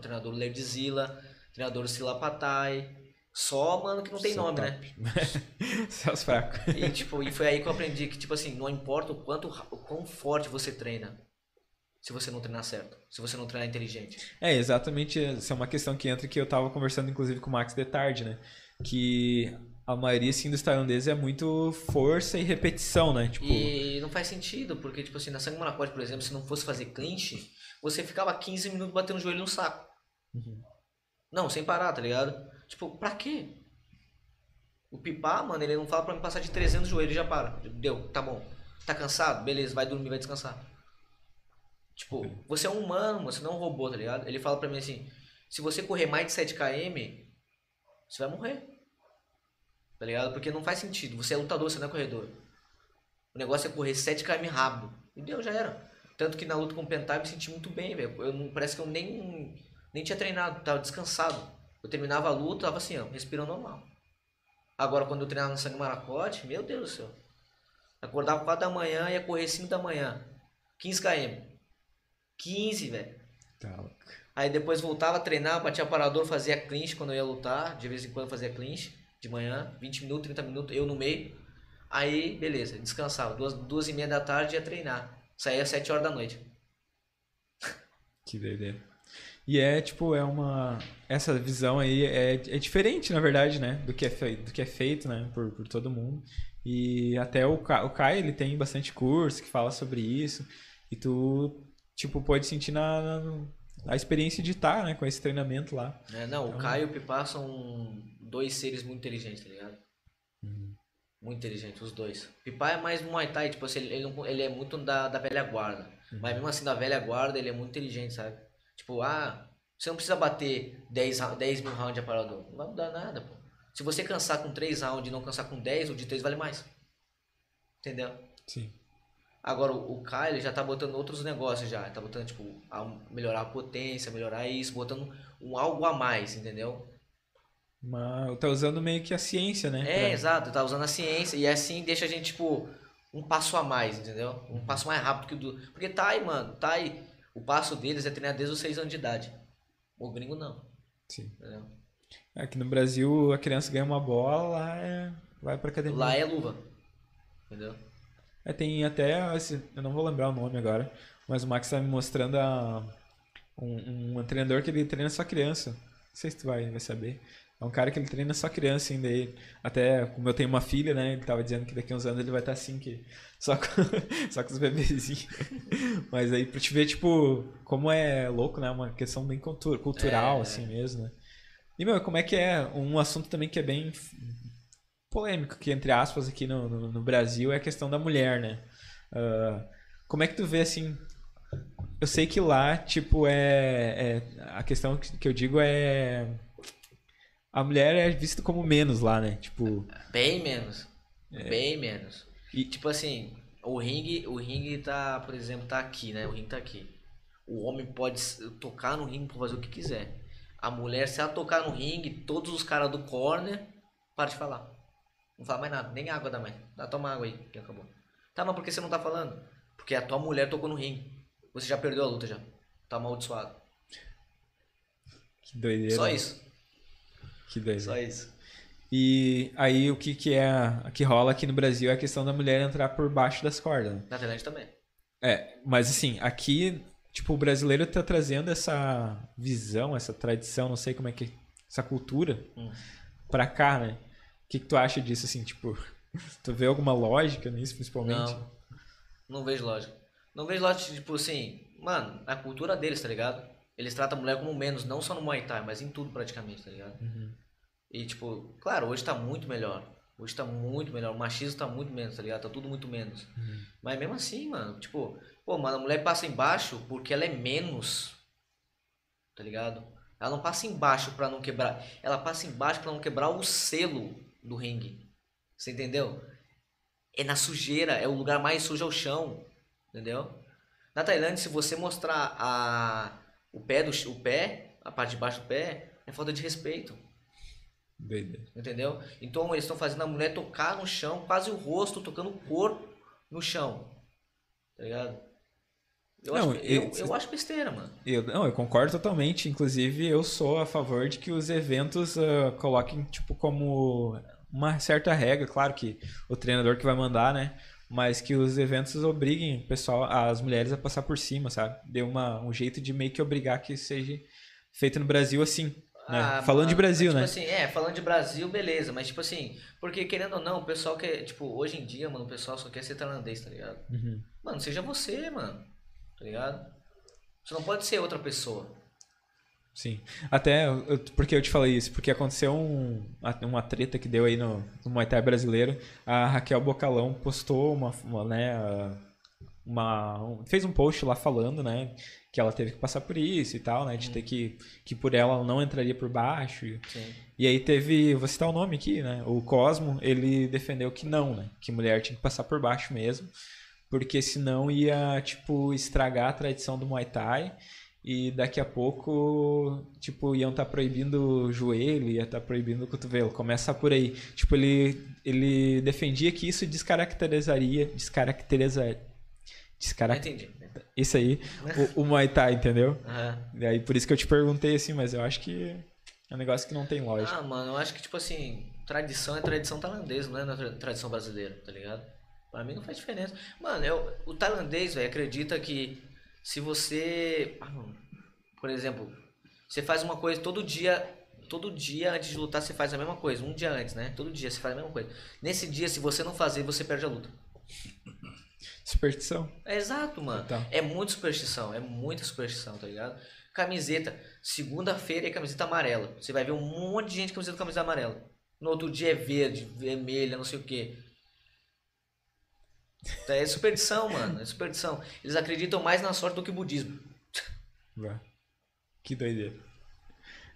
treinador do Lerdizila, treinador do Silapatai. Só, mano, que não tem Só nome, né? top. Só os fracos. E, tipo, e foi aí que eu aprendi que, tipo assim, não importa o quanto, o quão forte você treina, se você não treinar certo, se você não treinar inteligente. É, exatamente. Essa é uma questão que entra que eu tava conversando, inclusive, com o Max de tarde, né? Que a maioria, sim, dos tailandeses é muito força e repetição, né? Tipo, E não faz sentido, porque, tipo assim, na Sangue Maracote, por exemplo, se não fosse fazer clinch, você ficava 15 minutos batendo o joelho no saco. Não, sem parar, tá ligado? Tipo, pra quê? O Pipá, mano, ele não fala pra mim passar de 300 joelhos e já para. Deu, tá bom. Tá cansado? Beleza, vai dormir, vai descansar. Tipo, você é um humano, você não é um robô, tá ligado? Ele fala pra mim assim, se você correr mais de 7 km, você vai morrer. Tá ligado? Porque não faz sentido. Você é lutador, você não é corredor. O negócio é correr 7 km rápido. E deu, já era. Tanto que na luta com o Pentai eu me senti muito bem, velho. Eu não- Parece que eu nem, nem tinha treinado, tava descansado. Eu terminava a luta, tava assim, ó, respirando normal. Agora, quando eu treinava no Sangue Maracote, meu Deus do céu. Acordava 4 da manhã e ia correr 5 da manhã. 15 km. 15, velho. tá louco. Aí depois voltava a treinar, batia parador, fazia clinch quando eu ia lutar. De vez em quando fazia clinch de manhã, 20 minutos, 30 minutos, eu no meio. Aí, beleza, descansava. Duas, duas e meia da tarde ia treinar. Saía às 7 horas da noite. Que doideira. E é, tipo, é uma... Essa visão aí é, é diferente, na verdade, né? Do que é feito, do que é feito né? Por, por todo mundo. E até o, Ca... o Caio, ele tem bastante curso que fala sobre isso. E tu, tipo, pode sentir na, a experiência de estar, né? Com esse treinamento lá. É, não, o Caio e o Pipá são dois seres muito inteligentes, tá ligado? Muito inteligentes, os dois. Pipá é mais Muay Thai, tipo assim, ele, não- ele é muito da, da velha guarda. Mas mesmo assim, da velha guarda, ele é muito inteligente, sabe? Tipo, ah, você não precisa bater 10, ra- 10 mil rounds de aparador. Não vai mudar nada, pô. Se você cansar com 3 rounds e não cansar com 10, o de 3 vale mais. Entendeu? Sim. Agora, o ele já tá botando outros negócios já. Tá botando, tipo, a melhorar a potência, melhorar isso, botando um algo a mais, entendeu? Mas tá usando meio que a ciência, né? É, pra- exato, tá usando a ciência e assim deixa a gente, tipo, um passo a mais, entendeu? Um passo mais rápido que o do. Porque Thai, mano, Thai, o passo deles é treinar desde os 6 anos de idade. O gringo não, Sim. entendeu? Aqui no Brasil, a criança ganha uma bola, lá é... vai pra academia. Lá é luva, entendeu? É, tem até, esse- eu não vou lembrar o nome agora, mas o Max tá me mostrando a, um, um treinador que ele treina só criança. Não sei se tu vai, vai saber. É um cara que ele treina só criança ainda. Ele, até como eu tenho uma filha, né? Ele tava dizendo que daqui a uns anos ele vai estar assim, que, só, com, só com os bebezinhos. Mas aí pra te ver, tipo, como é louco, né? Uma questão bem cultu- cultural, É. assim mesmo, né? E, meu, como é que é? Um assunto também que é bem polêmico, que entre aspas aqui no, no, no Brasil, é a questão da mulher, né? Ah, como é que tu vê, assim, eu sei que lá, tipo, é, é- A questão que eu digo é. A mulher é vista como menos lá, né? Tipo. Bem menos. É. Bem menos. E- Tipo assim, o ringue, o ringue tá, por exemplo, tá aqui, né? O ringue tá aqui. O homem pode tocar no ringue, pode fazer o que quiser. A mulher, se ela tocar no ringue, todos os caras do corner para de falar. Não fala mais nada, nem água dá mais. Dá, toma água aí, que acabou. Tá, mas por que você não tá falando? Porque a tua mulher tocou no ringue. Você já perdeu a luta já. Tá amaldiçoado. Que doideira. Só isso. Que doideira. Só isso. E aí o que, que é. Que rola aqui no Brasil é a questão da mulher entrar por baixo das cordas. né? Na Tailândia também. É, mas assim, aqui, tipo, o brasileiro tá trazendo essa visão, essa tradição, não sei como é que. Essa cultura Hum. pra cá, né? O que, que tu acha disso, assim, tipo. Tu vê alguma lógica nisso, principalmente? Não. Não vejo lógica. Não vejo lógica, tipo assim, mano, a cultura deles, tá ligado? Eles tratam a mulher como menos, não só no Muay Thai, mas em tudo praticamente, tá ligado? E tipo, claro, hoje tá muito melhor. Hoje tá muito melhor. O machismo tá muito menos, tá ligado? Tá tudo muito menos. Mas mesmo assim, mano, tipo, pô, mano, a mulher passa embaixo porque ela é menos. Tá ligado? Ela não passa embaixo pra não quebrar. Ela passa embaixo pra não quebrar o selo do ringue. Você entendeu? É na sujeira, é o lugar mais sujo é o chão. Entendeu? Na Tailândia, se você mostrar a, o pé do o pé, a parte de baixo do pé, é falta de respeito. Doideira. Entendeu? Então eles estão fazendo a mulher tocar no chão, quase o rosto, tocando o corpo no chão. Tá ligado? Eu, Não, acho, eu, e- eu acho besteira, mano. Eu, não, eu concordo totalmente. Inclusive, eu sou a favor de que os eventos ah, coloquem, tipo, como uma certa regra. Claro que o treinador que vai mandar, né? Mas que os eventos obriguem o pessoal, as mulheres a passar por cima, sabe? Dê uma, um jeito de meio que obrigar que seja feito no Brasil assim. Né? Ah, Falando de mano, Brasil, mas, né? tipo assim, é, falando de Brasil, beleza, mas tipo assim, porque querendo ou não, o pessoal quer, tipo, hoje em dia, mano, o pessoal só quer ser tailandês, tá ligado? Uhum. Mano, seja você, mano, tá ligado? Você não pode ser outra pessoa. Sim. Até eu- porque eu te falei isso, porque aconteceu um, uma treta que deu aí no, no Muay Thai brasileiro. A Raquel Bocalão postou uma, uma, né, uma, um- fez um post lá falando, né, que ela teve que passar por isso e tal, né, de ter que, que por ela não entraria por baixo. E, e aí teve, vou citar o nome aqui, né, o Cosmo, ele defendeu que não, né, que mulher tinha que passar por baixo mesmo, porque senão ia, tipo, estragar a tradição do Muay Thai. E daqui a pouco, tipo, iam estar proibindo o joelho, ia estar proibindo o cotovelo. Começa por aí. Tipo, ele, ele defendia que isso descaracterizaria, descaracteriza, Não descarac... entendi. isso aí, o, o Muay Thai, entendeu? Aham. E aí, por isso que eu te perguntei assim, mas eu acho que é um negócio que não tem lógica. Ah, mano, eu acho que, tipo assim, tradição é tradição tailandesa, não é tradição brasileira, tá ligado? Pra mim não faz diferença. Mano, eu, o tailandês, velho, acredita que se você. ah, Por exemplo, você faz uma coisa todo dia. Todo dia antes de lutar você faz a mesma coisa. Um dia antes, né? Todo dia você faz a mesma coisa. Nesse dia, se você não fazer, você perde a luta. Superstição. É exato, mano. Total. É muita superstição, é muita superstição, tá ligado? Camiseta, segunda-feira é camiseta amarela. Você vai ver um monte de gente camiseta com camiseta amarela. No outro dia é verde, vermelha, não sei o quê. É superstição, mano. É superstição. Eles acreditam mais na sorte do que o budismo. Vá. Que doideira.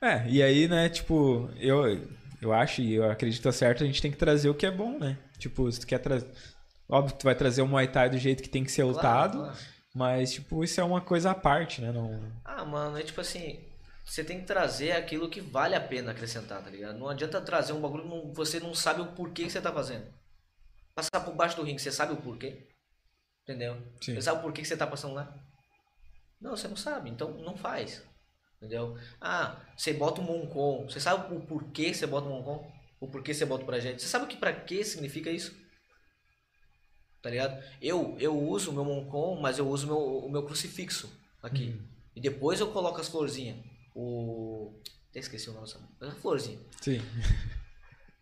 É, e aí, né, tipo, eu, eu acho e eu acredito certo, a gente tem que trazer o que é bom, né? Tipo, se tu quer trazer. Óbvio que tu vai trazer o Muay Thai do jeito que tem que ser lutado, Claro, claro. mas, tipo, isso é uma coisa à parte, né? Não... Ah, mano, é tipo assim. Você tem que trazer aquilo que vale a pena acrescentar, tá ligado? Não adianta trazer um bagulho que você não sabe o porquê que você tá fazendo. Passar por baixo do ringue, você sabe o porquê? Entendeu? Sim. Você sabe o porquê que você tá passando lá? Não, você não sabe, então não faz. Entendeu? Ah, você bota o Moncon. Você sabe o porquê você bota o Moncon? O porquê você bota o projeto? Você sabe o que pra que significa isso? Tá ligado? Eu, eu uso o meu Moncon, mas eu uso o meu, o meu crucifixo aqui. E depois eu coloco as florzinhas. O. Até esqueci o nome dessa. Florzinha. Sim.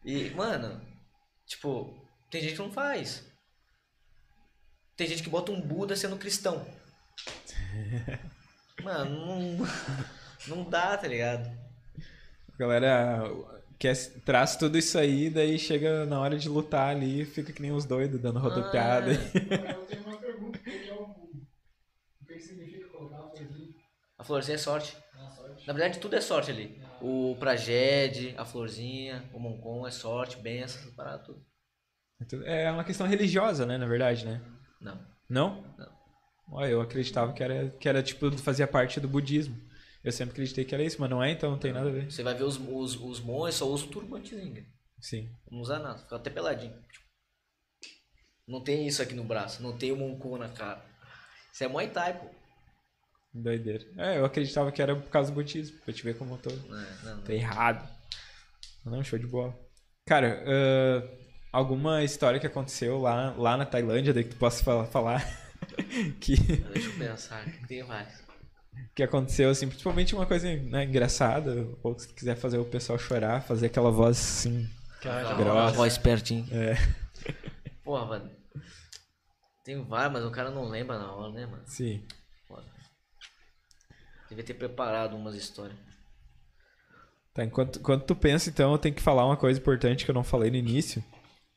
E, mano, tipo, tem gente que não faz. Tem gente que bota um Buda sendo cristão. Mano, não, não dá, tá ligado? A galera quer, traz tudo isso aí, daí chega na hora de lutar ali e fica que nem os doidos, dando rodopiada. Ah, Eu tenho uma pergunta, o que é o Buda? O que que significa colocar A florzinha é sorte. Na verdade, tudo é sorte ali. O Praged, a florzinha, o Moncon é sorte, bem essas paradas tudo. É uma questão religiosa, né? Na verdade, né? Não. Não? Não. Olha, eu acreditava que era, que era tipo, fazia parte do budismo. Eu sempre acreditei que era isso, mas não é, então não tem nada a ver. Você vai ver os, os, os monges só usam turbantezinho. Sim. Não usa nada, fica até peladinho. Não tem isso aqui no braço, não tem o Moncon na cara. Isso é Muay Thai, pô. Doideira. É, eu acreditava que era por causa do budismo, pra te ver como eu tô, Não, é, não, tô não. errado. Não, show de bola. Cara, ah, alguma história que aconteceu lá, lá na Tailândia, daí que tu possa falar, falar que, Deixa eu pensar, que tem mais? que aconteceu, assim, principalmente uma coisa né, engraçada, ou se tu quiser fazer o pessoal chorar, fazer aquela voz assim. Aquela grossa. voz pertinho. É, Porra, mano. Tem vários, mas o cara não lembra na hora, né, mano? sim. Devia ter preparado umas histórias. Tá, enquanto, enquanto tu pensa, então, eu tenho que falar uma coisa importante que eu não falei no início,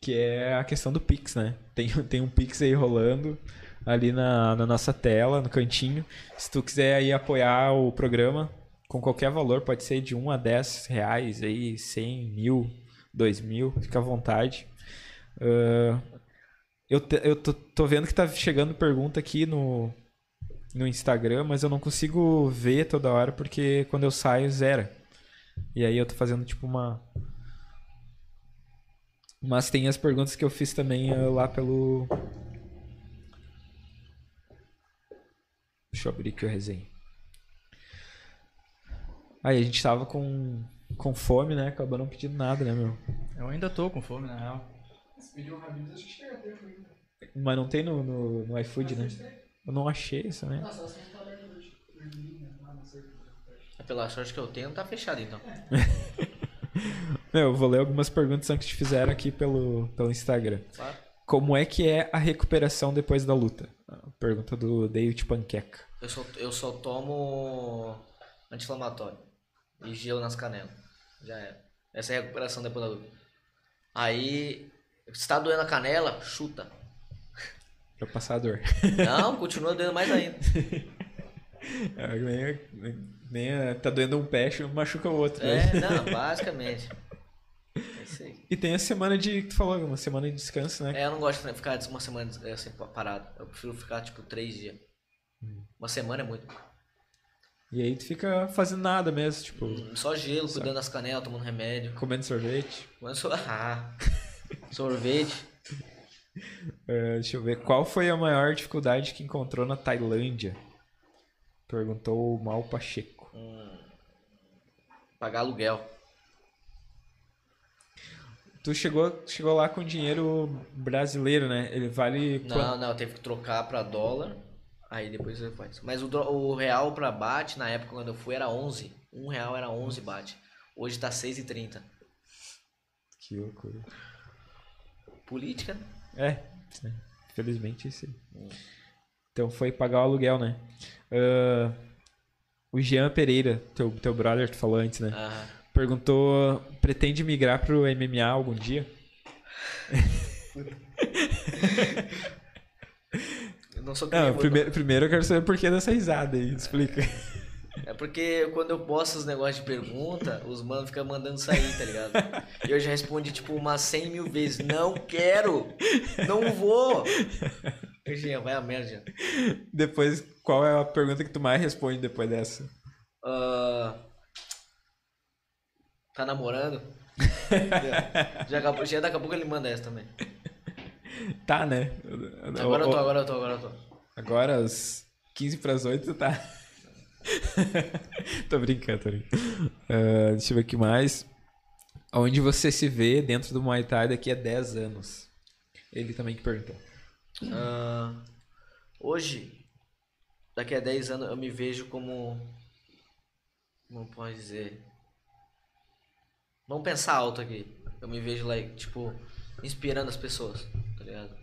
que é a questão do Pix, né? Tem, tem um Pix aí rolando ali na, na nossa tela, no cantinho. Se tu quiser aí apoiar o programa com qualquer valor, pode ser de 1 a 10 reais, aí, 100 mil, 2 mil, fica à vontade. Ah, eu te- eu tô, tô vendo que tá chegando pergunta aqui no, no Instagram, mas eu não consigo ver toda hora porque quando eu saio, zera. E aí eu tô fazendo tipo uma. Mas tem as perguntas que eu fiz também eh, lá pelo. Deixa eu abrir aqui o resenha. Aí a gente tava com, com fome, né? Acabou não pedindo nada, né, meu? Eu ainda tô com fome, na real. Mas não tem no, no, no iFood, né? Eu não achei isso, né? É Pela sorte que eu tenho, tá fechado então. Meu, eu vou ler algumas perguntas que te fizeram aqui pelo, pelo Instagram. Claro. Como é que é a recuperação depois da luta? Pergunta do David Panqueca. Eu só, eu só tomo anti-inflamatório e gelo nas canelas. Já era. Essa é a recuperação depois da luta. Aí, se tá doendo a canela, chuta. Pra passar a dor. Não, continua doendo mais ainda. É, nem, nem é, tá doendo um pé, machuca o outro. né? É, não, basicamente. É isso aí. E tem a semana de. que Tu falou, uma semana de descanso, né? É, eu não gosto de ficar uma semana é, assim, parado. Eu prefiro ficar, tipo, três dias. Uma semana é muito. E aí tu fica fazendo nada mesmo, tipo, Só gelo, cuidando das canelas, tomando remédio. comendo sorvete. Quando so... Ah, sorvete. É, deixa eu ver. Qual foi a maior dificuldade que encontrou na Tailândia? Perguntou o Mal Pacheco. Pagar aluguel. Tu chegou, chegou lá com dinheiro brasileiro, né? Ele vale. Não, quanto? não, teve que trocar pra dólar. Aí depois você faz. Mas o, o real pra bate, na época quando eu fui, era 11. Um real era 11 bate. Hoje tá 6,30. Que loucura. Política, né? É, infelizmente sim. Então foi pagar o aluguel, né? Ah, o Jean Pereira, teu, teu brother, tu falou antes, né? Perguntou, pretende migrar pro MMA algum dia? eu não sou Não, primeiro, primeiro eu quero saber por que dessa risada aí, explica. É porque quando eu posto os negócios de pergunta, os manos ficam mandando sair, tá ligado? E eu já respondi tipo umas 100 mil vezes: Não quero! Não vou! Jean, vai a merda, Jean. Depois, qual é a pergunta que tu mais responde depois dessa? Ah, tá namorando? já, acabou, já daqui a pouco ele manda essa também. Tá, né? Agora eu tô, agora eu tô, agora eu tô. Agora, às 15 para as 8, tá. tô brincando, tô brincando. Ah, deixa eu ver aqui mais. Onde você se vê dentro do Muay Thai daqui a 10 anos? Ele também que perguntou. Ah, hoje, daqui a 10 anos, eu me vejo como. Como pode dizer? Vamos pensar alto aqui. Eu me vejo, like, tipo, inspirando as pessoas, tá ligado?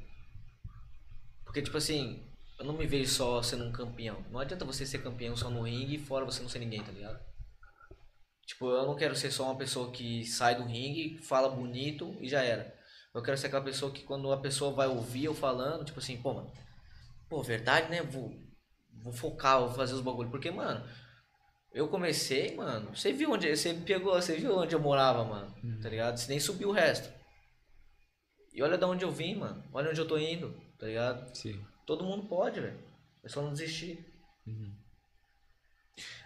Porque, tipo assim, eu não me vejo só sendo um campeão. Não adianta você ser campeão só no ringue e fora você não ser ninguém, tá ligado? Tipo, eu não quero ser só uma pessoa que sai do ringue, fala bonito e já era. Eu quero ser aquela pessoa que quando a pessoa vai ouvir eu falando, tipo assim, pô, mano, pô, verdade, né? Vou, vou focar, vou fazer os bagulhos. Porque, mano, eu comecei, mano. Você viu onde. Você me pegou, você viu onde eu morava, mano. Tá ligado? Você nem subiu o resto. E olha de onde eu vim, mano. Olha onde eu tô indo, tá ligado? Sim. Todo mundo pode, velho. É só não desistir.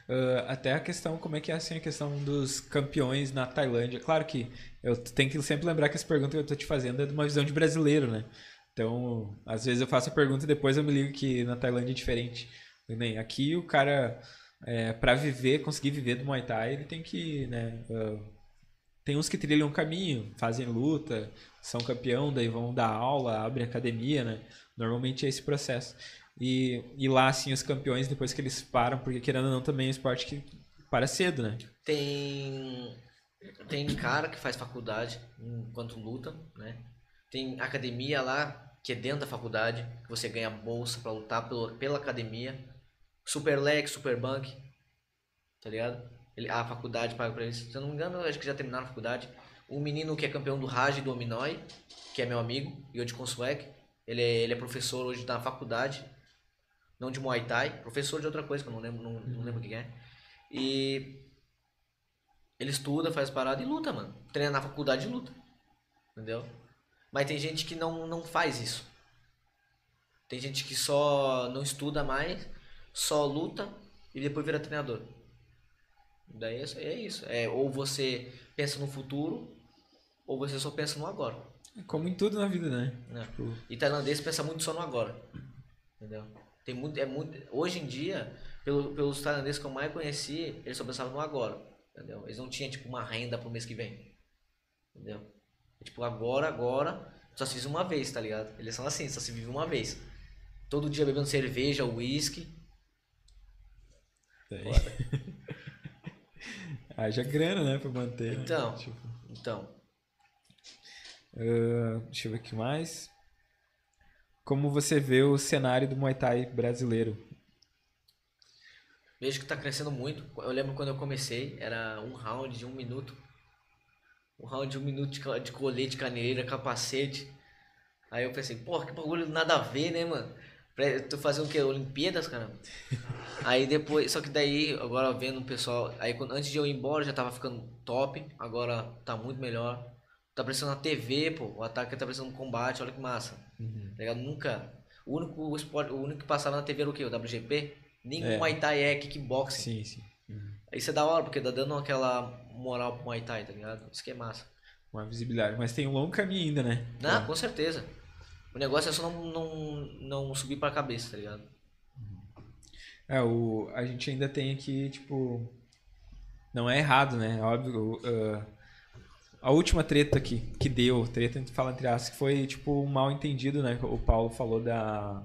Ah, até a questão, como é que é assim a questão dos campeões na Tailândia? Claro que eu tenho que sempre lembrar que essa pergunta que eu tô te fazendo é de uma visão de brasileiro, né? Então, às vezes eu faço a pergunta e depois eu me ligo que na Tailândia é diferente. Nem aqui o cara, é, para viver, conseguir viver do Muay Thai, ele tem que, né? ah, tem uns que trilham um caminho, fazem luta, são campeão, daí vão dar aula, abrem academia, né? Normalmente é esse processo. E, e lá, assim, os campeões, depois que eles param, porque querendo ou não, também é um esporte que para cedo, né? Tem. Tem cara que faz faculdade enquanto luta, né? Tem academia lá, que é dentro da faculdade, que você ganha bolsa pra lutar pelo, pela academia. Super Lex, Super Bank, tá ligado? Ele, a faculdade paga pra eles. Se eu não me engano, acho que já terminaram a faculdade. O menino que é campeão do Raj e do Ominoi, que é meu amigo, Yodi Consuec, ele é, ele é professor hoje na faculdade, não de Muay Thai, professor de outra coisa, que eu não lembro, não, não lembro o que é. E ele estuda, faz parada e luta, mano. Treina na faculdade e luta. Entendeu? Mas tem gente que não, não faz isso. Tem gente que só não estuda mais, só luta e depois vira treinador. Daí é isso- é isso. É, ou você pensa no futuro, ou você só pensa no agora. Como em tudo na vida, né? né? Tipo, E tailandês pensa muito só no agora. Entendeu? Tem muito, é muito, hoje em dia, pelo, pelos tailandeses que eu mais conheci, eles só pensavam no agora. Entendeu? Eles não tinham tipo uma renda pro mês que vem. Entendeu? É, tipo, agora, agora, só se vive uma vez, tá ligado? Eles são assim, só se vive uma vez. Todo dia bebendo cerveja, uísque. Tem. Haja grana, né, pra manter. né? Então. Tipo, Então, ah, deixa eu ver o que mais. Como você vê o cenário do Muay Thai brasileiro? vejo que tá crescendo muito. Eu lembro quando eu comecei, era um round de um minuto. Um round de um minuto de, colete, caneleira, capacete. Aí eu pensei, porra, que bagulho nada a ver, né, mano? Eu tô fazendo o quê? Olimpíadas, caramba? Aí depois, só que daí, agora vendo o pessoal, aí quando, antes de eu ir embora já tava ficando top, agora tá muito melhor. Tá aparecendo na TV, pô, o ataque tá aparecendo no combate, olha que massa. Tá ligado? Nunca. O único esporte, o único que passava na TV era o quê? O WGP? Nem É. o Muay Thai é kickboxing. Sim, sim. Isso é da hora, porque tá dando aquela moral pro Muay Thai, tá ligado? Isso que é massa. Uma visibilidade. Mas tem um longo caminho ainda, né? Não, com certeza. O negócio é só não, não, não subir pra cabeça, tá ligado? É, o, a gente ainda tem aqui, tipo. Não é errado, né? Óbvio. o, ah, a última treta que, que deu, treta, a gente fala entre aspas, que foi, tipo, um mal entendido, né? O Paulo falou da.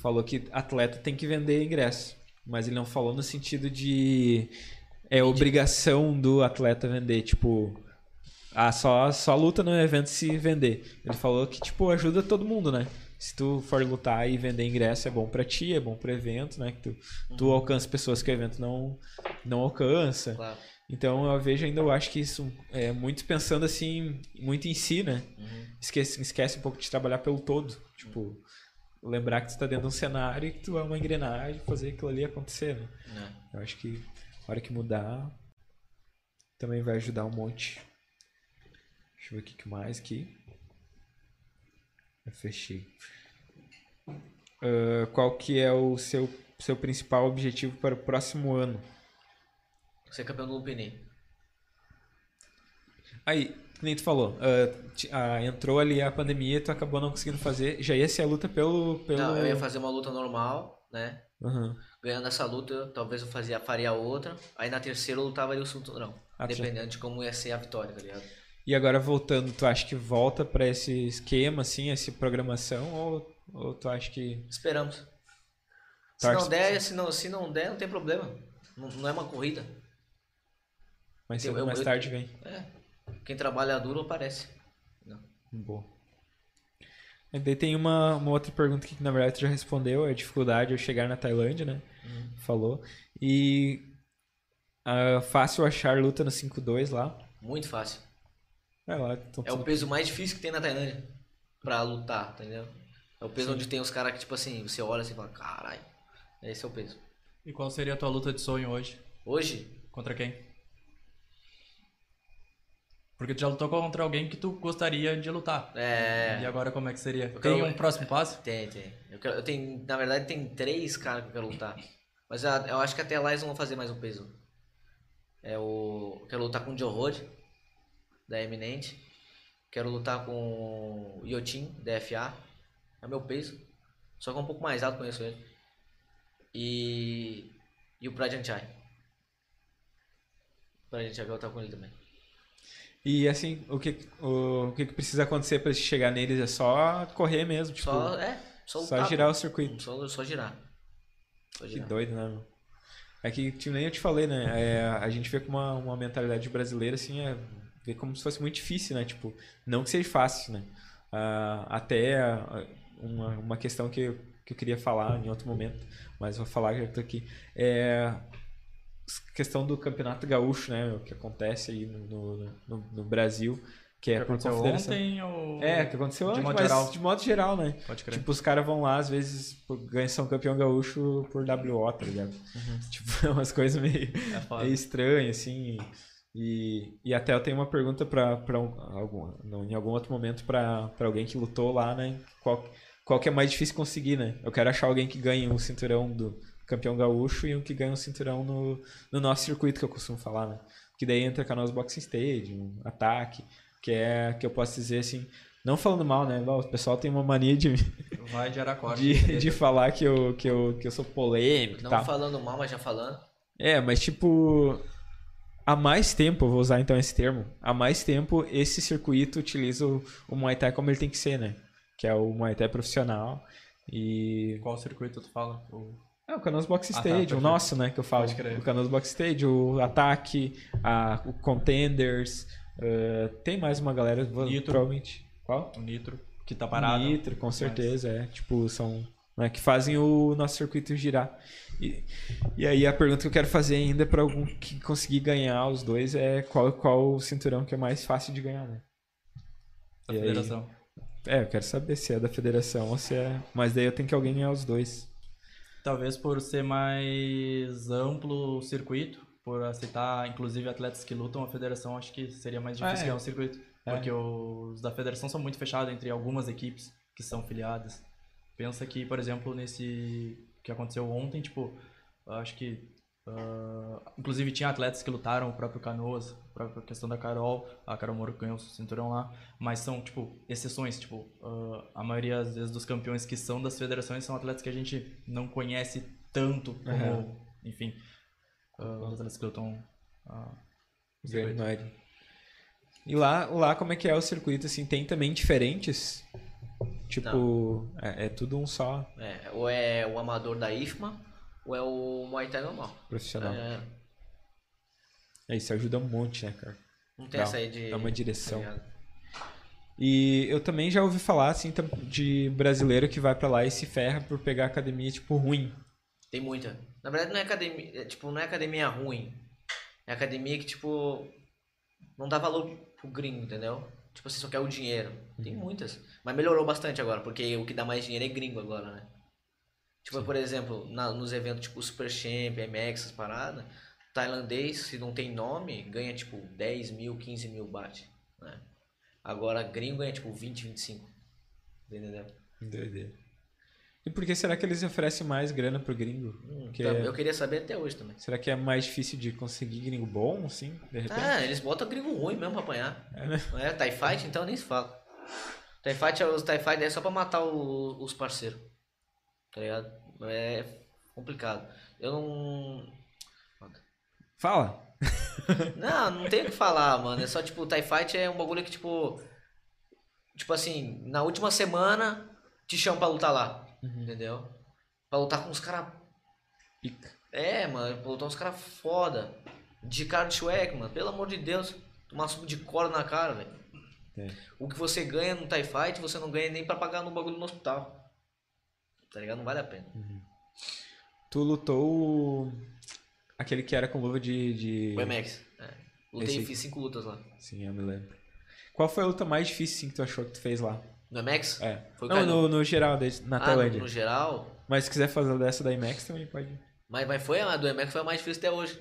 Falou que atleta tem que vender ingresso. Mas ele não falou no sentido de. É obrigação do atleta vender, tipo. Ah, só, só luta no evento se vender. Ele falou que, tipo, ajuda todo mundo, né? Se tu for lutar e vender ingresso, é bom pra ti, é bom pro evento, né? Que tu, tu alcança pessoas que o evento não, não alcança. Claro. Então eu vejo ainda, eu acho que isso é muito pensando assim, muito em si, né? Uhum. Esquece, esquece um pouco de trabalhar pelo todo. Tipo, lembrar que tu tá dentro de um cenário e que tu é uma engrenagem, fazer aquilo ali acontecer, né? É. Eu acho que a hora que mudar também vai ajudar um monte. Deixa eu ver o que mais aqui. Eu fechei. Ah, qual que é o seu, seu principal objetivo para o próximo ano? Ser campeão do Lumpini. Aí, que nem tu falou, ah, ti- ah, entrou ali a pandemia, tu acabou não conseguindo fazer. Já ia ser a luta pelo. pelo... Não, eu ia fazer uma luta normal, né? Aham. Ganhando essa luta, talvez eu fazia, faria outra. Aí na terceira eu lutava ali o cinturão. Ah, tu já- dependendo de como ia ser a vitória, tá ligado? E agora voltando, tu acha que volta pra esse esquema, assim, essa programação, ou, ou tu acha que. Esperamos. Se não der, se não, se não der, não tem problema. Não, não é uma corrida. Mais Eu- mais eu- tarde vem? É. Quem trabalha duro aparece. Não. Boa. E daí tem uma, uma outra pergunta aqui que na verdade tu já respondeu, é a dificuldade ao chegar na Tailândia, né? Falou. E ah, fácil achar luta no 5-2 lá. Muito fácil. É lá, então, É o peso mais difícil que tem na Tailândia pra lutar, entendeu? É o peso onde tem os caras que, tipo assim, você olha assim e fala, caralho, Esse é o peso. E qual seria a tua luta de sonho hoje? Hoje, Contra quem? Porque tu já lutou contra alguém que tu gostaria de lutar. é. E agora como é que seria? Eu Tem quero- um próximo passo? Tem, tem. Eu, quero, eu tenho, na verdade, tem três caras que eu quero lutar. Mas eu acho que até lá eles vão fazer mais o peso. É o. eu Quero lutar com o Joe Rod, da Eminente. Quero lutar com o Yotin, da FA. É meu peso. Só que é um pouco mais alto, conheço ele. E. E o Prajan Chai. O Prajan Chai, lutar com ele também. E assim, o que, o, o que que precisa acontecer pra chegar neles é só correr mesmo, tipo, Só, só, é, só lutar. girar pô. o circuito. Só, só girar. Só Que girar. doido, né, meu? É que, tipo, nem eu te falei, né? É, a gente vê com uma, uma mentalidade brasileira, assim, é ver como se fosse muito difícil, né? Tipo, não que seja fácil, né? Ah, até ah, uma, uma questão que eu, que eu queria falar em outro momento, mas vou falar já que tô aqui. É questão do campeonato gaúcho, né? O que acontece aí no, no, no, no Brasil, que é Que por aconteceu confederação. ontem ou... É, que aconteceu De antes, modo geral. de modo geral, né? Pode crer. Tipo, os caras vão lá, às vezes, ganham São Campeão Gaúcho por WO, tá ligado? Tipo, é umas coisas meio, É meio estranhas, assim. E, e até eu tenho uma pergunta pra, pra um- algum, em algum outro momento pra, pra alguém que lutou lá, né? Qual, qual que é mais difícil conseguir, né? Eu quero achar alguém que ganhe o cinturão do campeão gaúcho e um que ganhe o cinturão no, no nosso circuito, que eu costumo falar, né? Que daí entra Canoas Boxing Stadium, Ataque, que é, que eu posso dizer assim, não falando mal, né? O pessoal tem uma mania de, Vai gerar corte. de, de falar que eu, que, eu, que eu sou polêmico Não tal. falando mal, mas já falando. É, mas tipo. Há mais tempo, eu vou usar então esse termo. Há mais tempo esse circuito utiliza o, o Muay Thai como ele tem que ser, né? Que é o Muay Thai profissional. E. Qual circuito tu fala? O... É, o Canoas Box Ah, tá, Stage, o nosso, né? Que eu falo. O Canoas Box Stage, o Ataque, a, o Contenders. eh, tem mais uma galera, Nitro. provavelmente. Qual? o Nitro, que tá parado. Nitro, com certeza, é. Tipo, são. Né, que fazem o nosso circuito girar. E, e aí a pergunta que eu quero fazer ainda para algum que conseguir ganhar os dois é qual, qual o cinturão que é mais fácil de ganhar, né? Da E aí? É, eu quero saber se é da federação ou se é. Mas daí eu tenho que alguém ganhar os dois. Talvez por ser mais amplo o circuito, por aceitar inclusive atletas que lutam, a federação acho que seria mais difícil É. ganhar um circuito. É. Porque os da federação são muito fechados entre algumas equipes que são filiadas. Pensa que, por exemplo, nesse que aconteceu ontem, tipo, acho que. Ah, inclusive tinha atletas que lutaram, o próprio Canoas, a própria questão da Carol, a Carol Moro ganhou o cinturão lá, mas são, tipo, exceções, tipo, ah, a maioria, às vezes, dos campeões que são das federações são atletas que a gente não conhece tanto como, Aham. enfim, ah, os atletas que lutam. Grande maioria. E lá, lá, como é que é o circuito, assim? Tem também diferentes? Tipo, é, é tudo um só É, ou é o amador da IFMA, ou é o Muay Thai normal. profissional. É, É, isso ajuda um monte, né, cara? não tem Dá- essa aí de. dá uma direção. tá? E eu também já ouvi falar, assim, de brasileiro que vai pra lá e se ferra por pegar academia, tipo, ruim. Tem muita. Na verdade não é academia. é, tipo, não é academia ruim. É academia que, tipo, não dá valor pro gringo, entendeu? Tipo, você só quer o dinheiro. Tem muitas. Mas melhorou bastante agora, porque o que dá mais dinheiro é gringo agora, né? Tipo, por exemplo, na- nos eventos tipo Super Champ, MX, essas paradas, tailandês, se não tem nome, ganha tipo 10 mil, 15 mil bate. Né? Agora gringo ganha tipo 20, 25. Entendeu? Doideira. E por que será que eles oferecem mais grana pro gringo? Hum, Porque tá- Eu queria saber até hoje também. Será que é mais difícil de conseguir gringo bom, assim, de repente? Ah, eles botam gringo ruim mesmo pra apanhar. É, né? É? Fight, então nem se fala. Fight, é- os TIE Fight é só pra matar o- os parceiros. Tá ligado? É complicado. Eu não. Fala! Não, não tem o que falar, mano. É só tipo, o TIE Fight é um bagulho que, tipo. Tipo assim, na última semana te chamam pra lutar lá. Entendeu? Pra lutar com os caras. É, mano, pra lutar com os caras foda. De cara de Schweck, mano. Pelo amor de Deus. Tomar suco de cola na cara, velho. É. O que você ganha no TIE Fight, você não ganha nem pra pagar no bagulho no hospital. Tá ligado? Não vale a pena. Tu lutou aquele que era com luva de... de... O MX. É. Lutei, Esse- fiz cinco lutas lá. Sim, eu me lembro. Qual foi a luta mais difícil, assim, que tu achou que tu fez lá? No IMAX? É. Foi Não, no, no geral, na Ah, no, Tailândia. no geral. Mas se quiser fazer dessa da IMAX também pode. Mas, mas foi a do IMAX foi a mais difícil até hoje.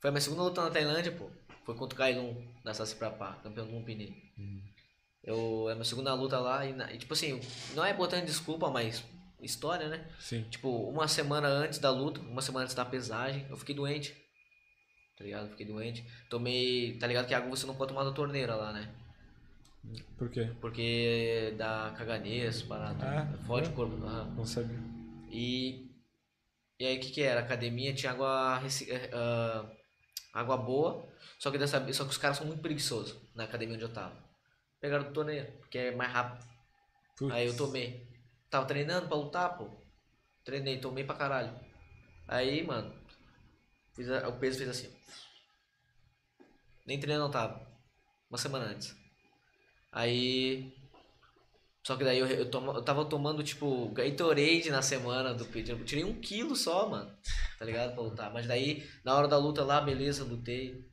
Foi a minha segunda luta na Tailândia, pô. Foi contra o Kailun, da Sassi Prapá, campeão do Lumpini. Eu, é a minha segunda luta lá e, e, tipo assim, não é botando desculpa, mas história, né? Sim. Tipo, uma semana antes da luta, uma semana antes da pesagem, eu fiquei doente. Tá ligado? Fiquei doente. Tomei. Tá ligado que água você não pode tomar da torneira lá, né? Por quê? Porque dá caganês, parada. Ah, fode é? o corpo. aham. Não sabia. E. E aí o que que era? A academia tinha água. ah, água boa. Só que dessa. Só que os caras são muito preguiçosos na academia onde eu tava. Pegaram do torneira, porque é mais rápido. Putz. Aí eu tomei. Tava treinando pra lutar, pô. Treinei, tomei pra caralho. Aí, mano, a- o peso fez assim. Nem treinando não tava. Uma semana antes. Aí. Só que daí eu, eu, eu tava tomando, tipo, Gatorade na semana do. Eu tirei um quilo só, mano. Tá ligado? Pra lutar. Mas daí, na hora da luta lá, beleza, lutei.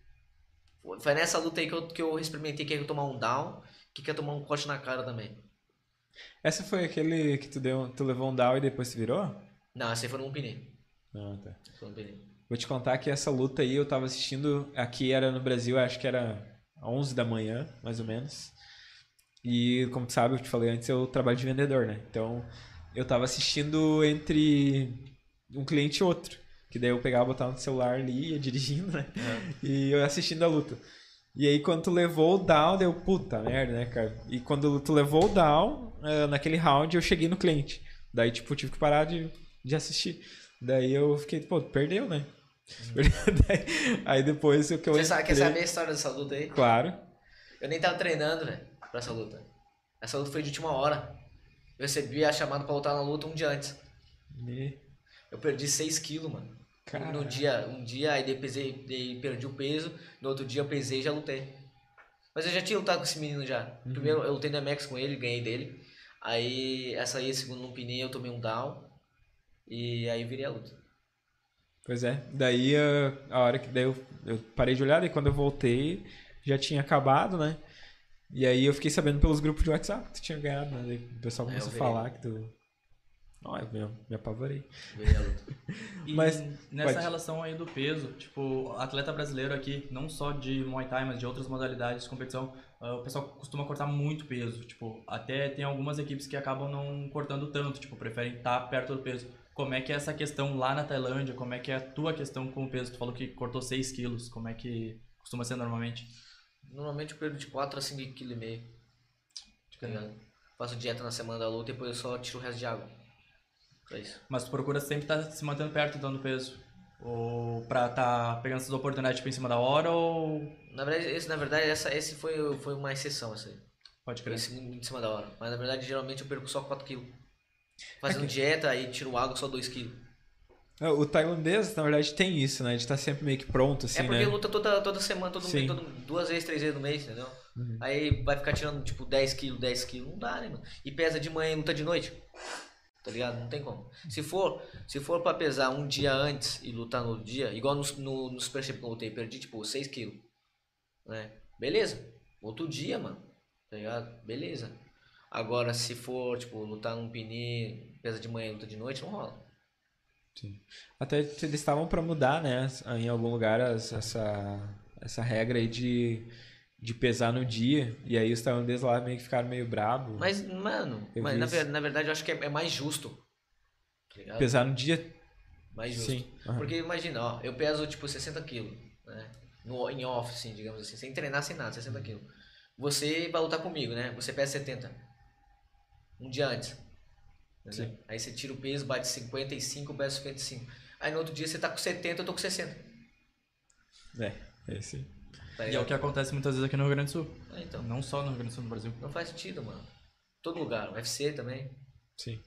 Foi nessa luta aí que eu, que eu experimentei que ia tomar um down, que quer tomar um corte na cara também. Essa foi aquele que tu, deu, tu levou um down e depois tu virou? Não, essa aí foi no Lumpini. Não, tá. Foi no Lumpini. Vou te contar que essa luta aí eu tava assistindo. Aqui era no Brasil, acho que era 11 da manhã, mais ou menos. E como tu sabe, eu te falei antes, eu trabalho de vendedor, né? Então eu tava assistindo entre um cliente e outro. Que daí eu pegava, botava no celular ali, ia dirigindo, né? E eu assistindo a luta. E aí quando tu levou o down, deu puta merda, né, cara? E quando tu levou o down, naquele round eu cheguei no cliente. Daí, tipo, tive que parar de, de assistir. Daí eu fiquei, pô, perdeu, né? Daí- aí depois o que eu Você sabe, quer entrei- saber a história dessa luta aí? Claro. Eu nem tava treinando, velho, pra essa luta. Essa luta foi de última hora. Eu recebi a chamada pra lutar na luta um dia antes. E- Eu perdi 6 quilos, mano. Caraca. No dia, um dia, aí pesei, daí perdi o peso. No outro dia eu pesei e já lutei. Mas eu já tinha lutado com esse menino já. Primeiro eu lutei no MX com ele, ganhei dele. Aí essa aí, segundo um pneu, eu tomei um down. E aí virei a luta. Pois é. Daí a, a hora que daí eu, eu parei de olhar, e quando eu voltei, já tinha acabado, né? E aí eu fiquei sabendo pelos grupos de WhatsApp que tu tinha ganhado, né? Daí o pessoal É, começou a falar que tu. Ó, eu me, me apavorei. Virei a luta. E Mas, nessa pode. relação aí do peso, tipo, atleta brasileiro aqui, não só de Muay Thai, mas de outras modalidades de competição, ah, o pessoal costuma cortar muito peso. Tipo, até tem algumas equipes que acabam não cortando tanto, tipo, preferem estar perto do peso. Como é que é essa questão lá na Tailândia? Como é que é a tua questão com o peso? Tu falou que cortou 6 quilos. Como é que costuma ser normalmente? Normalmente eu perco de 4 a 5,5 kg. Tá? Faço dieta na semana da luta e depois eu só tiro o resto de água. É isso. Mas tu procura sempre estar se mantendo perto então do peso? Ou pra estar pegando essas oportunidades tipo, em cima da hora ou... Na verdade, esse, na verdade essa, esse foi, foi uma exceção, essa aí. Pode crer. esse em cima da hora. Mas na verdade, geralmente eu perco só 4 kg. Fazendo dieta, aí tiro água só 2 kg. É, O tailandês, na verdade, tem isso, né? De estar sempre meio que pronto, assim, é porque né? luta toda, toda semana, todo Sim. mês, todo, duas vezes, três vezes no mês, entendeu? Uhum. Aí vai ficar tirando tipo 10 kg, 10 kg. Não dá, né, mano? E pesa de manhã e luta de noite. Tá ligado? Não tem como. Se for, se for pra pesar um dia antes e lutar no outro dia, igual no, no, no Super Shape que eu lutei, perdi tipo 6 kg. Né? Beleza. Outro dia, mano. Tá ligado? Beleza. Agora, se for, tipo, lutar num pini, pesa de manhã e luta de noite, não rola. Sim. Até eles estavam pra mudar, né? Em algum lugar essa, essa regra aí de, de pesar no dia. E aí os tailandeses lá meio que ficaram meio bravos. Mas, mano, mas na, na verdade eu acho que é, é mais justo. Tá? Pesar no dia, Mais justo. sim. Porque imagina, ó, eu peso tipo 60 quilos, né? No, em off, assim, digamos assim, sem treinar, sem nada, 60 quilos. Você vai lutar comigo, né? Você pesa 70. Um dia antes. Aí você tira o peso, bate 55, pesa 55. Aí no outro dia você tá com 70, eu tô com 60. É, é sim. Tá E é o que acontece muitas vezes aqui no Rio Grande do Sul. Ah, então, Não só no Rio Grande do Sul, no Brasil. não faz sentido, mano. Todo lugar, UFC também. Sim.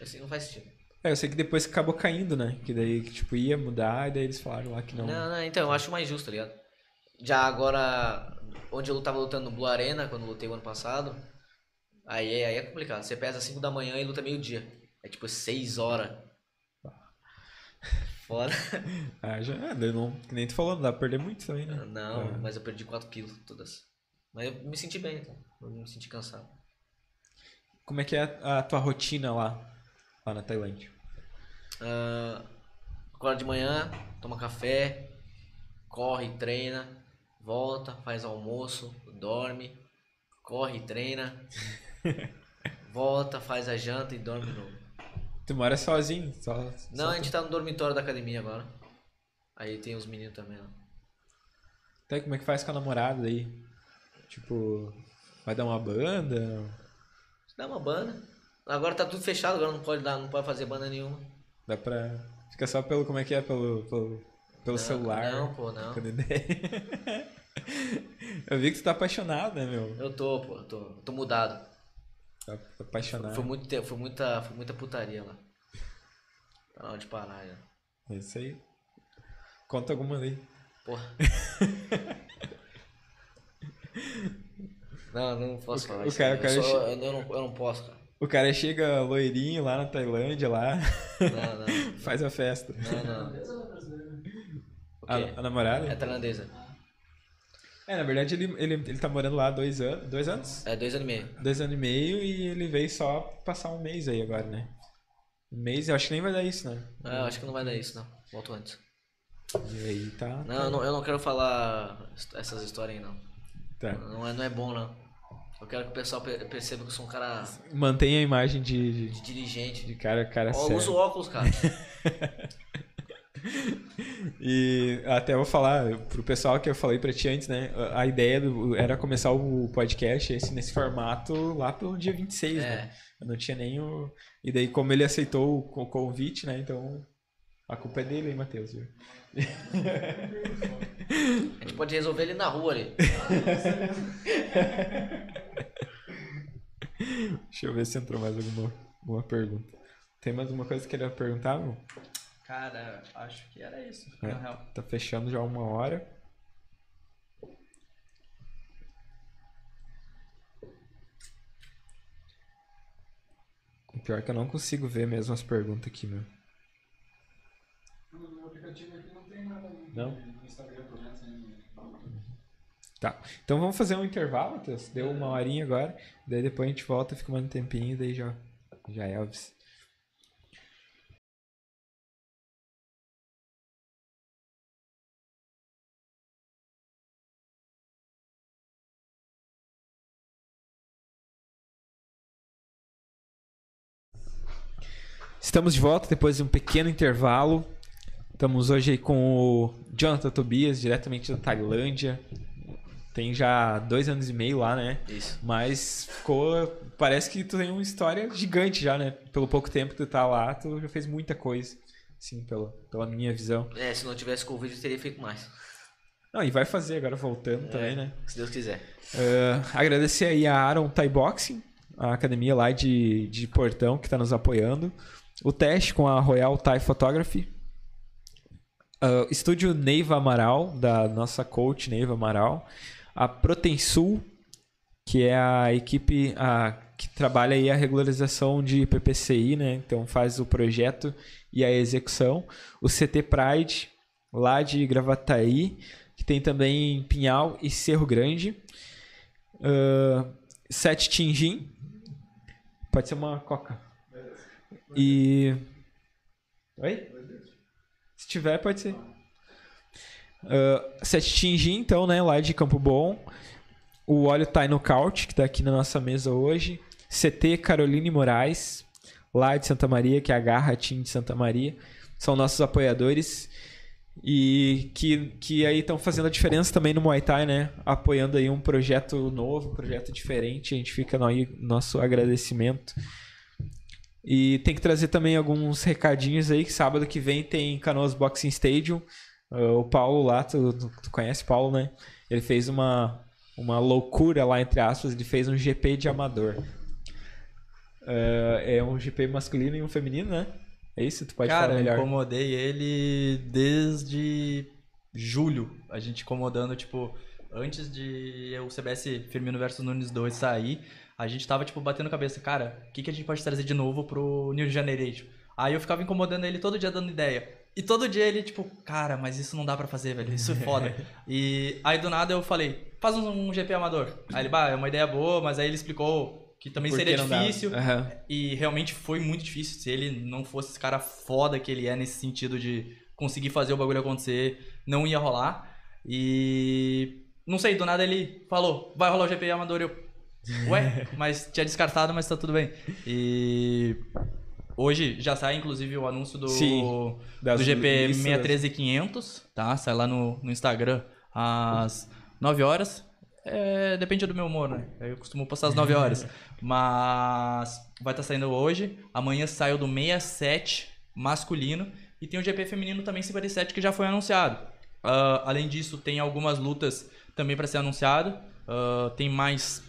Assim não faz sentido. É, eu sei que depois acabou caindo, né? Que daí, que, tipo, ia mudar e daí eles falaram lá que não. Não, não, então, eu acho mais justo, tá ligado? Já agora, onde eu tava lutando no Blue Arena, quando lutei o ano passado, aí, é- aí é complicado. Você pesa 5 da manhã e luta meio-dia. É tipo 6 horas. Foda. Ah, já, é, não, que nem tu falou, não dá pra perder muito também, né? Não, É. mas eu perdi 4 quilos todas. Mas eu me senti bem, então. Eu não me senti cansado. como é que é a tua rotina lá, lá na Tailândia? Ah, acorda de manhã, toma café, corre, treina, volta, faz almoço, dorme, corre, treina, volta, faz a janta e dorme de novo. Tu mora sozinho? Só, Não, só a gente tá no dormitório da academia agora. Aí tem os meninos também lá. Tá, e como é que faz com a namorada aí? Tipo, vai dar uma banda? Dá uma banda. Agora tá tudo fechado, agora não pode dar, não pode fazer banda nenhuma. Dá pra. Fica só pelo. Como é que é? Pelo, pelo, pelo Não, celular. Não, pô, não. Eu vi que tu tá apaixonado, né, meu? Eu tô, pô, eu tô, eu tô mudado. Tá apaixonado. Foi muito tempo, foi muita, foi muita putaria lá. Tá na hora de parar já. É isso aí. Conta alguma aí. Porra. não, não posso O- falar o isso. cara- cara eu, sou- che- eu, eu não, eu não posso, cara. O cara chega loirinho lá na Tailândia, lá, Não, não. faz a festa. Não, não. O A, quê? a namorada? É tailandesa. É, na verdade ele, ele, ele tá morando lá há dois anos. Dois anos? É dois anos e meio. Dois anos e meio e ele veio só passar um mês aí agora, né? Um mês, eu acho que nem vai dar isso, né? É, eu acho que não vai dar isso, não. Volto antes. E aí tá. Não, eu não, eu não quero falar essas histórias aí, não. tá. Não é, não é bom, não. Eu quero que o pessoal pe- perceba que eu sou um cara Mantém a imagem de, de, dirigente. de cara, cara Ó, sério. uso óculos, cara. E até vou falar pro pessoal que eu falei pra ti antes, né? A ideia do- era começar o podcast esse, nesse formato lá pelo dia 26, É. né? Eu não tinha nem o. E daí, como ele aceitou o co- convite, né? Então. A culpa é dele, hein, Matheus? viu? A gente pode resolver ele na rua ali. Deixa eu ver se entrou mais alguma, alguma pergunta. Tem mais alguma coisa que queria perguntar, meu? Cara, acho que era isso, É. na real. Tá fechando já uma hora. O pior é que eu não consigo ver mesmo as perguntas aqui, meu. No aplicativo aqui não tem nada Não? no Instagram, pelo menos. nem- Tá. Então vamos fazer um intervalo, Matheus. Deu uma horinha agora. Daí depois a gente volta, fica mais um tempinho daí já, já é Elvis. Estamos de volta depois de um pequeno intervalo. Estamos hoje com o Jonathan Tobias, diretamente da Tailândia. Tem já dois anos e meio lá, né? Isso. Mas ficou. Parece que tu tem uma história gigante já, né? Pelo pouco tempo que tu tá lá, tu já fez muita coisa. Assim, pela, pela minha visão. É, se não tivesse Covid, eu teria feito mais. Não, e vai fazer agora voltando também, né? Se Deus quiser. Uh, agradecer aí a Aaron Thai Boxing, a academia lá de, de Portão que está nos apoiando. O teste com a Royal Thai Photography. Uh, estúdio Neiva Amaral, da nossa coach Neiva Amaral. A Protensul, que é a equipe a, que trabalha aí a regularização de PPCI, né? Então faz o projeto e a execução. O CT Pride, lá de Gravataí, que tem também Pinhal e Cerro Grande. Uh, Sete Tinjin. Pode ser uma coca. E. Oi? Se tiver, pode ser. Uh, Sete Tinjin, então, né? Lá de Campo Bom. O óleo Thai Knockout, que tá aqui na nossa mesa hoje. CT Caroline Moraes, lá de Santa Maria, que é a Garra Team de Santa Maria. São nossos apoiadores. E que, que aí estão fazendo a diferença também no Muay Thai, né? Apoiando aí um projeto novo, um projeto diferente. A gente fica no aí, nosso agradecimento. E tem que trazer também alguns recadinhos aí, que sábado que vem tem Canoas Boxing Stadium. Uh, o Paulo lá, tu, tu, conhece o Paulo, né? Ele fez uma, uma loucura lá, entre aspas, ele fez um GP de amador. Uh, é um GP masculino e um feminino, né? É isso? Tu pode Cara, falar eu melhor. incomodei ele desde julho. A gente incomodando, tipo, antes de o CBS Firmino versus Nunes 2 sair, a gente tava, tipo, batendo cabeça. Cara, o que, que a gente pode trazer de novo pro New Generation? Aí eu ficava incomodando ele todo dia dando ideia. E todo dia ele, tipo, cara, mas isso não dá pra fazer, velho. Isso é foda. e aí do nada eu falei, faz um, um GP amador. Aí ele, bah, é uma ideia boa, mas aí ele explicou que também Por seria difícil. Aham. E realmente foi muito difícil se ele não fosse esse cara foda que ele é nesse sentido de conseguir fazer o bagulho acontecer, não ia rolar. E não sei, do nada ele falou, vai rolar o GP Amador. Eu, ué, mas tinha descartado, mas tá tudo bem. E hoje já sai inclusive o anúncio do, Sim, do GP listas. 63500, tá? Sai lá no, no Instagram às 9 horas. É, depende do meu humor, né? Eu costumo postar às 9 horas. Mas vai estar saindo hoje. Amanhã saiu do 67 masculino. E tem o GP feminino também 57 que já foi anunciado. Ah, além disso, tem algumas lutas também para ser anunciado. Ah, tem mais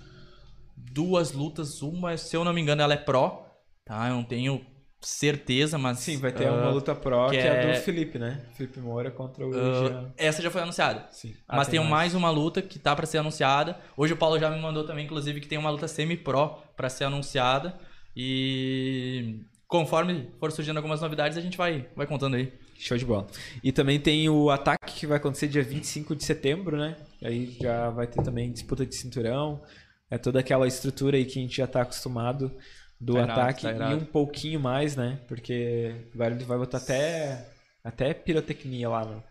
duas lutas. Uma, se eu não me engano, ela é pro. Tá? Eu não tenho certeza, mas. Sim, vai ter ah, uma luta pro, que, que é... é- do Felipe, né? Felipe Moura contra o ah, Jean. essa já foi anunciada. Sim. Mas Ah, tem mais uma luta que tá pra ser anunciada. Hoje o Paulo já me mandou também, inclusive, que tem uma luta semi-pro pra ser anunciada. E conforme for surgindo algumas novidades, a gente vai, vai contando aí. Show de bola. E também tem o ataque que vai acontecer dia 25 de setembro, né? Aí já vai ter também disputa de cinturão. É toda aquela estrutura aí que a gente já tá acostumado do Tá irado, ataque tá e um pouquinho mais, né? Porque vai, vai botar até, até pirotecnia lá no-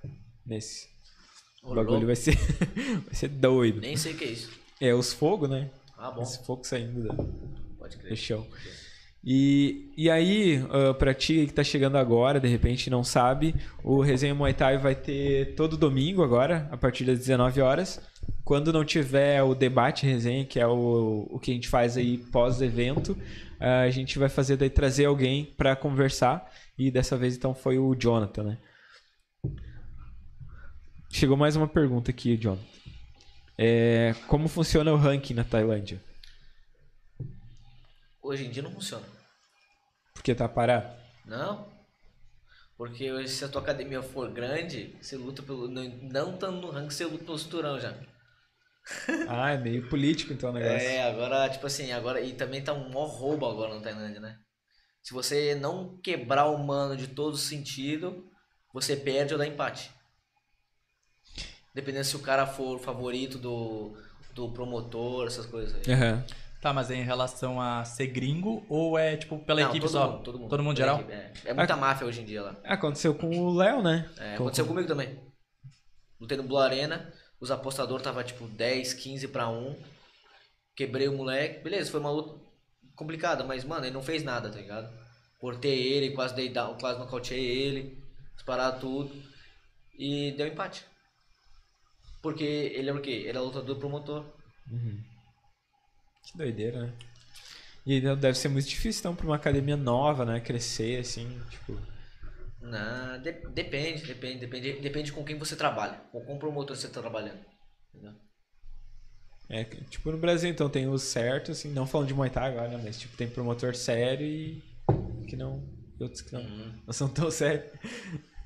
nesse. O bagulho louco. vai ser, vai ser doido. Nem sei o que é isso. É os fogos, né? Ah, bom. Esse fogo saindo da, Pode do crer. chão. E, e aí, ah, pra ti que tá chegando agora, de repente não sabe, o Resenha Muay Thai vai ter todo domingo agora, a partir das 19 horas. Quando não tiver o debate resenha, que é o, o que a gente faz aí pós-evento, a gente vai fazer daí trazer alguém pra conversar. E dessa vez então foi o Jonathan, né? Chegou mais uma pergunta aqui, Jonathan. É, como funciona o ranking na Tailândia? Hoje em dia não funciona. Porque tá parado? Não. Porque se a tua academia for grande, você luta pelo. Não, não estando no ranking, você luta pelo cinturão já. Ah, é meio político então o negócio. É, agora, tipo assim, agora. E também tá um maior roubo agora na Tailândia, né? Se você não quebrar o mano de todo sentido, você perde ou dá empate. Dependendo se o cara for o favorito do, do promotor, essas coisas aí. Aham. Tá, mas é em relação a ser gringo ou é tipo pela Não, equipe todo só? Mundo, todo mundo. Todo mundo geral? equipe, é. É muita máfia hoje em dia lá. Aconteceu com o Léo, né? É, Com- aconteceu comigo também. Lutei no Blue Arena, os apostadores tava tipo 10, 15 pra 1. Quebrei o moleque. Beleza, foi uma luta complicada, mas mano, ele não fez nada, tá ligado? Cortei ele, quase dei down, quase nocauteei ele, disparado tudo. E deu empate. Porque ele era o quê? Ele é lutador promotor. Que doideira, né? E deve ser muito difícil então pra uma academia nova, né? Crescer assim, tipo. Não, de- depende, depende, depende, depende com quem você trabalha, com qual promotor você tá trabalhando. Entendeu? É, que- tipo no Brasil então tem os certos, assim, não falando de Muay Thai agora, né? Mas tipo, tem promotor sério e que não. e outros que não, não são tão sérios.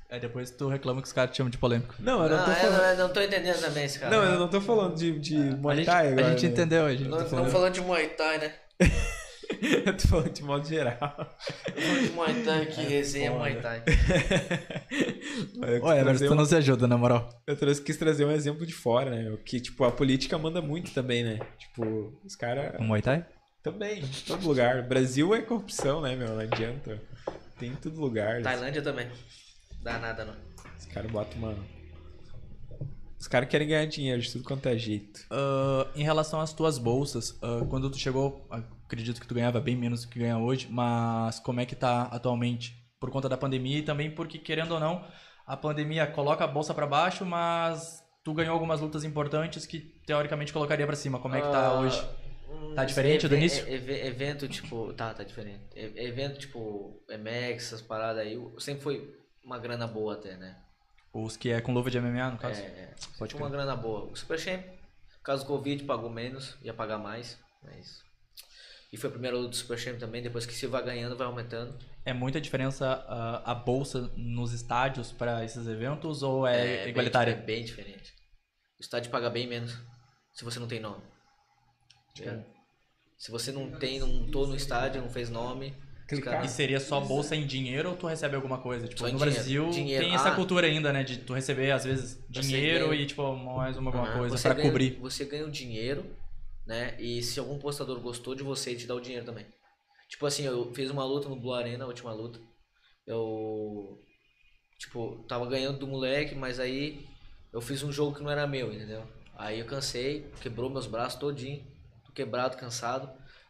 É, depois tu reclama que os caras te chamam de polêmico. Não, eu não, Não, tô eu falando. não, eu não tô entendendo também esse cara. Não, eu não tô falando de, de Muay a gente, Thai agora. a gente né? entendeu, a gente Não, tá não falando. falando de Muay Thai, né? eu tô falando de modo geral. Falando de Muay Thai aqui, resenha Muay Thai. Trazer Everton, tu um- não se ajuda, na moral. Eu trouxe, quis trazer um exemplo de fora, né? Que, tipo, a política manda muito também, né? Tipo, os caras Um Muay Thai? também, em todo lugar. Brasil é corrupção, né, meu? Não adianta. Tem em todo lugar. Tailândia também. Dá nada, não. Os caras botam, mano. Os caras querem ganhar dinheiro de tudo quanto é jeito. Ah, em relação às tuas bolsas, ah, quando tu chegou, acredito que tu ganhava bem menos do que ganha hoje, mas como é que tá atualmente? Por conta da pandemia e também porque, querendo ou não, a pandemia coloca a bolsa pra baixo, mas tu ganhou algumas lutas importantes que teoricamente colocaria pra cima. Como é que tá Ah, hoje? Tá diferente do início? eve- evento, tipo. Tá, tá diferente. E- Evento, tipo, MX, essas paradas aí, sempre foi uma grana boa até, né? Os que é com luva de MMA, no É, caso? é. Pode Tinha uma grana boa. O Super Champ, caso do Covid, pagou menos, ia pagar mais. Mas... E foi a primeira luta do Super Champ também, depois que se vai ganhando, vai aumentando. É muita diferença ah, a bolsa nos estádios pra esses eventos ou é, bem- igualitária? é bem diferente. O estádio paga bem menos se você não tem nome. Ligado? Se você não tem, não tô no estádio, não fez nome. caras- E seria só bolsa em dinheiro ou tu recebe alguma coisa? Tipo, Só no dinheiro. Brasil Dinheiro. tem essa Ah. cultura ainda, né? De tu receber, às vezes, dinheiro e, tipo, mais uma alguma Aham. coisa Você pra ganha- cobrir. Você ganha o dinheiro né? E se algum apostador gostou de você, te dá o dinheiro também. Tipo assim, eu fiz uma luta no Blue Arena, a última luta. Eu. Tipo, tava ganhando do moleque, mas aí eu fiz um jogo que não era meu, entendeu? Aí eu cansei, quebrou meus braços todinho, tô quebrado, cansado.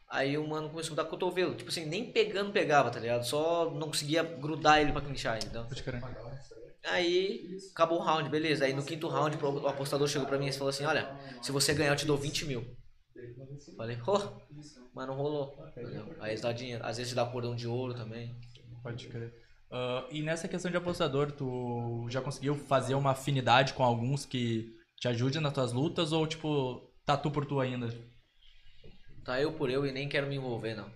Aí o mano começou a dar cotovelo. Tipo assim, nem pegando pegava, tá ligado? Só não conseguia grudar ele pra clinchar, crer. Aí acabou o round, beleza. Aí no quinto round o apostador chegou pra mim e falou assim, olha, se você ganhar eu te dou 20 mil. Falei, oh, mas não rolou. entendeu? Aí eles dão dinheiro. Às vezes dá cordão de ouro também. Pode crer. Ah, e nessa questão de apostador, tu já conseguiu fazer uma afinidade com alguns que te ajudem nas tuas lutas ou, tipo, tá tu por tu ainda? Tá eu por eu e nem quero me envolver, não.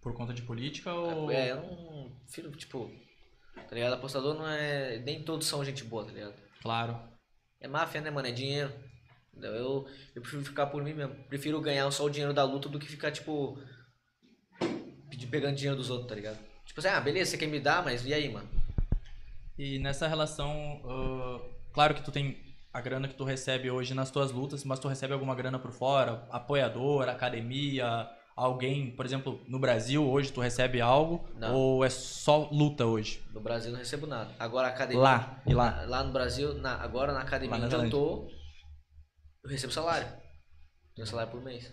Por conta de política ou... É, eu não. Filho, tipo. Tá ligado? Apostador não é. Nem todos são gente boa, tá ligado? Claro. É máfia, né, mano? É dinheiro. Entendeu? Eu, eu prefiro ficar por mim mesmo. Prefiro ganhar só o dinheiro da luta do que ficar, tipo. Pegando dinheiro dos outros, tá ligado? Tipo assim, ah, beleza, você quer me dar, mas e aí, mano? E nessa relação, ah, claro que tu tem a grana que tu recebe hoje nas tuas lutas, mas tu recebe alguma grana por fora? Apoiador, academia, alguém, por exemplo, no Brasil hoje tu recebe algo? Não. Ou é só luta hoje? No Brasil não recebo nada. Agora a academia. Lá, e lá? Lá no Brasil, na- agora na academia onde eu tô, eu recebo salário. Tenho salário por mês.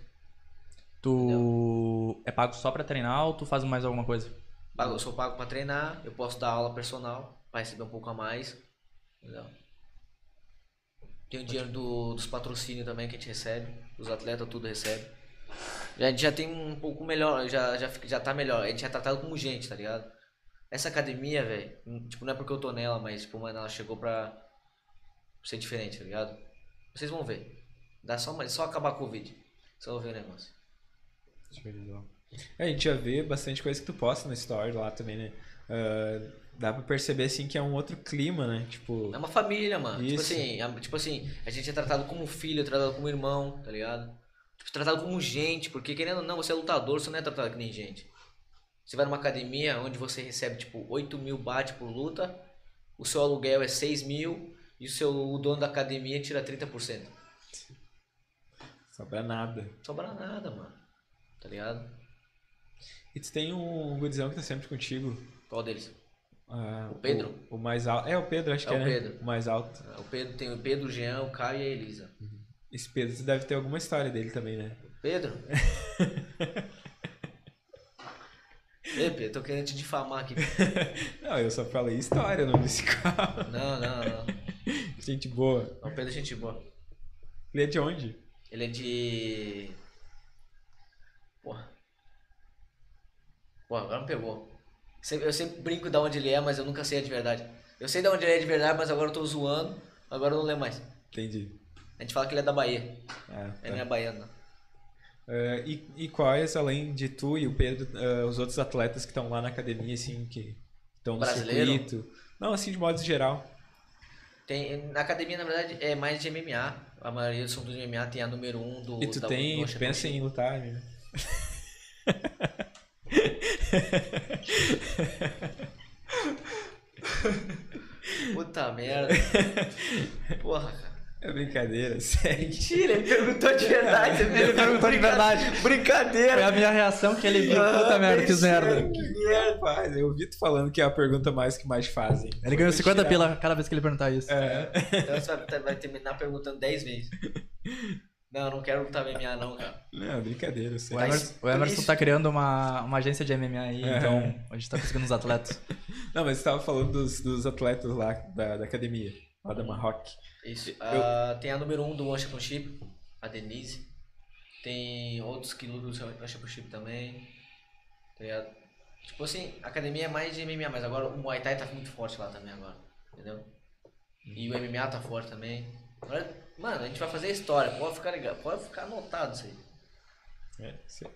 Tu é pago só pra treinar ou tu faz mais alguma coisa? Eu sou pago pra treinar, eu posso dar aula personal pra receber um pouco a mais. Entendeu? Tem o dinheiro do- dos patrocínios também que a gente recebe. Os atletas tudo recebe. Já, a gente já tem um pouco melhor, já, já, já tá melhor. A gente é tratado como gente, tá ligado? Essa academia, velho, tipo, não é porque eu tô nela, mas, tipo, mano, ela chegou pra ser diferente, tá ligado? Vocês vão ver. Dá só, uma- só acabar a Covid. Vocês vão ver o negócio. É, a gente já vê bastante coisa que tu posta no story lá também, né? Ah, dá pra perceber, assim, que é um outro clima, né? Tipo, É uma família, mano. Tipo Isso. assim, a, tipo assim, a gente é tratado como filho, é tratado como irmão, tá ligado? Tipo, tratado como gente, porque querendo ou não, você é lutador, você não é tratado que nem gente. Você vai numa academia onde você recebe, tipo, 8 mil bate por luta, o seu aluguel é 6 mil e o seu o dono da academia tira 30%. sobra nada. Sobra nada, mano. Tá ligado? E tu tem um gurizão que tá sempre contigo. Qual deles? ah, O Pedro? O, o mais alto. É, o Pedro, acho É que é, o né? Pedro. O mais alto. O Pedro tem o Pedro, o Jean, o Caio e a Elisa. Esse Pedro, tu deve ter alguma história dele também, né? Pedro? Ei, Pedro, tô querendo te difamar aqui. Não, eu só falei história, não disse qual. Não, não, não. Gente boa. O Pedro é gente boa. Ele é de onde? Ele é de. Porra. Porra, agora me pegou. Eu sempre brinco de onde ele é, mas eu nunca sei de verdade. Eu sei de onde ele é de verdade, mas agora eu tô zoando. Agora eu não lembro mais. Entendi. A gente fala que ele é da Bahia. Ah, Ele não tá. é baiano, não. Ah, e, e quais, além de tu e o Pedro, ah, os outros atletas que estão lá na academia, assim, que estão no circuito? Não, assim, de modo geral. Tem, na academia, na verdade, é mais de MMA. A maioria são do MMA, tem a número 1 um do. E tu da tem, tu pensa em lutar, né? Puta merda. Porra, cara. É brincadeira, sério. Mentira, ele perguntou de verdade. Ele perguntou de verdade. Brincadeira. Foi a minha reação que ele viu. Puta Ah, merda, fiz merda. Que merda, faz. Eu ouvi tu falando que é a pergunta mais que mais fazem. Ele ganhou Vou 50 tirar. pila cada vez que ele perguntar isso. É. Então você vai, vai terminar perguntando 10 vezes. Não, eu não quero lutar MMA não, cara. Não, brincadeira, eu sei. O Emerson, o Emerson tá criando uma, uma agência de MMA aí, É. então a gente tá conseguindo os atletas. Não, mas você tava falando dos, dos atletas lá da, da academia, lá da Marroque. Isso. Ah, tem a número 1 um do One Championship, a Denise. Tem outros que lutam no One Championship também. Tá ligado? Tipo assim, a academia é mais de MMA, mas agora o Muay Thai tá muito forte lá também agora. Entendeu? E o MMA tá forte também. Agora, mano, a gente vai fazer história, pode ficar ligado, pode ficar anotado isso aí. É, sei.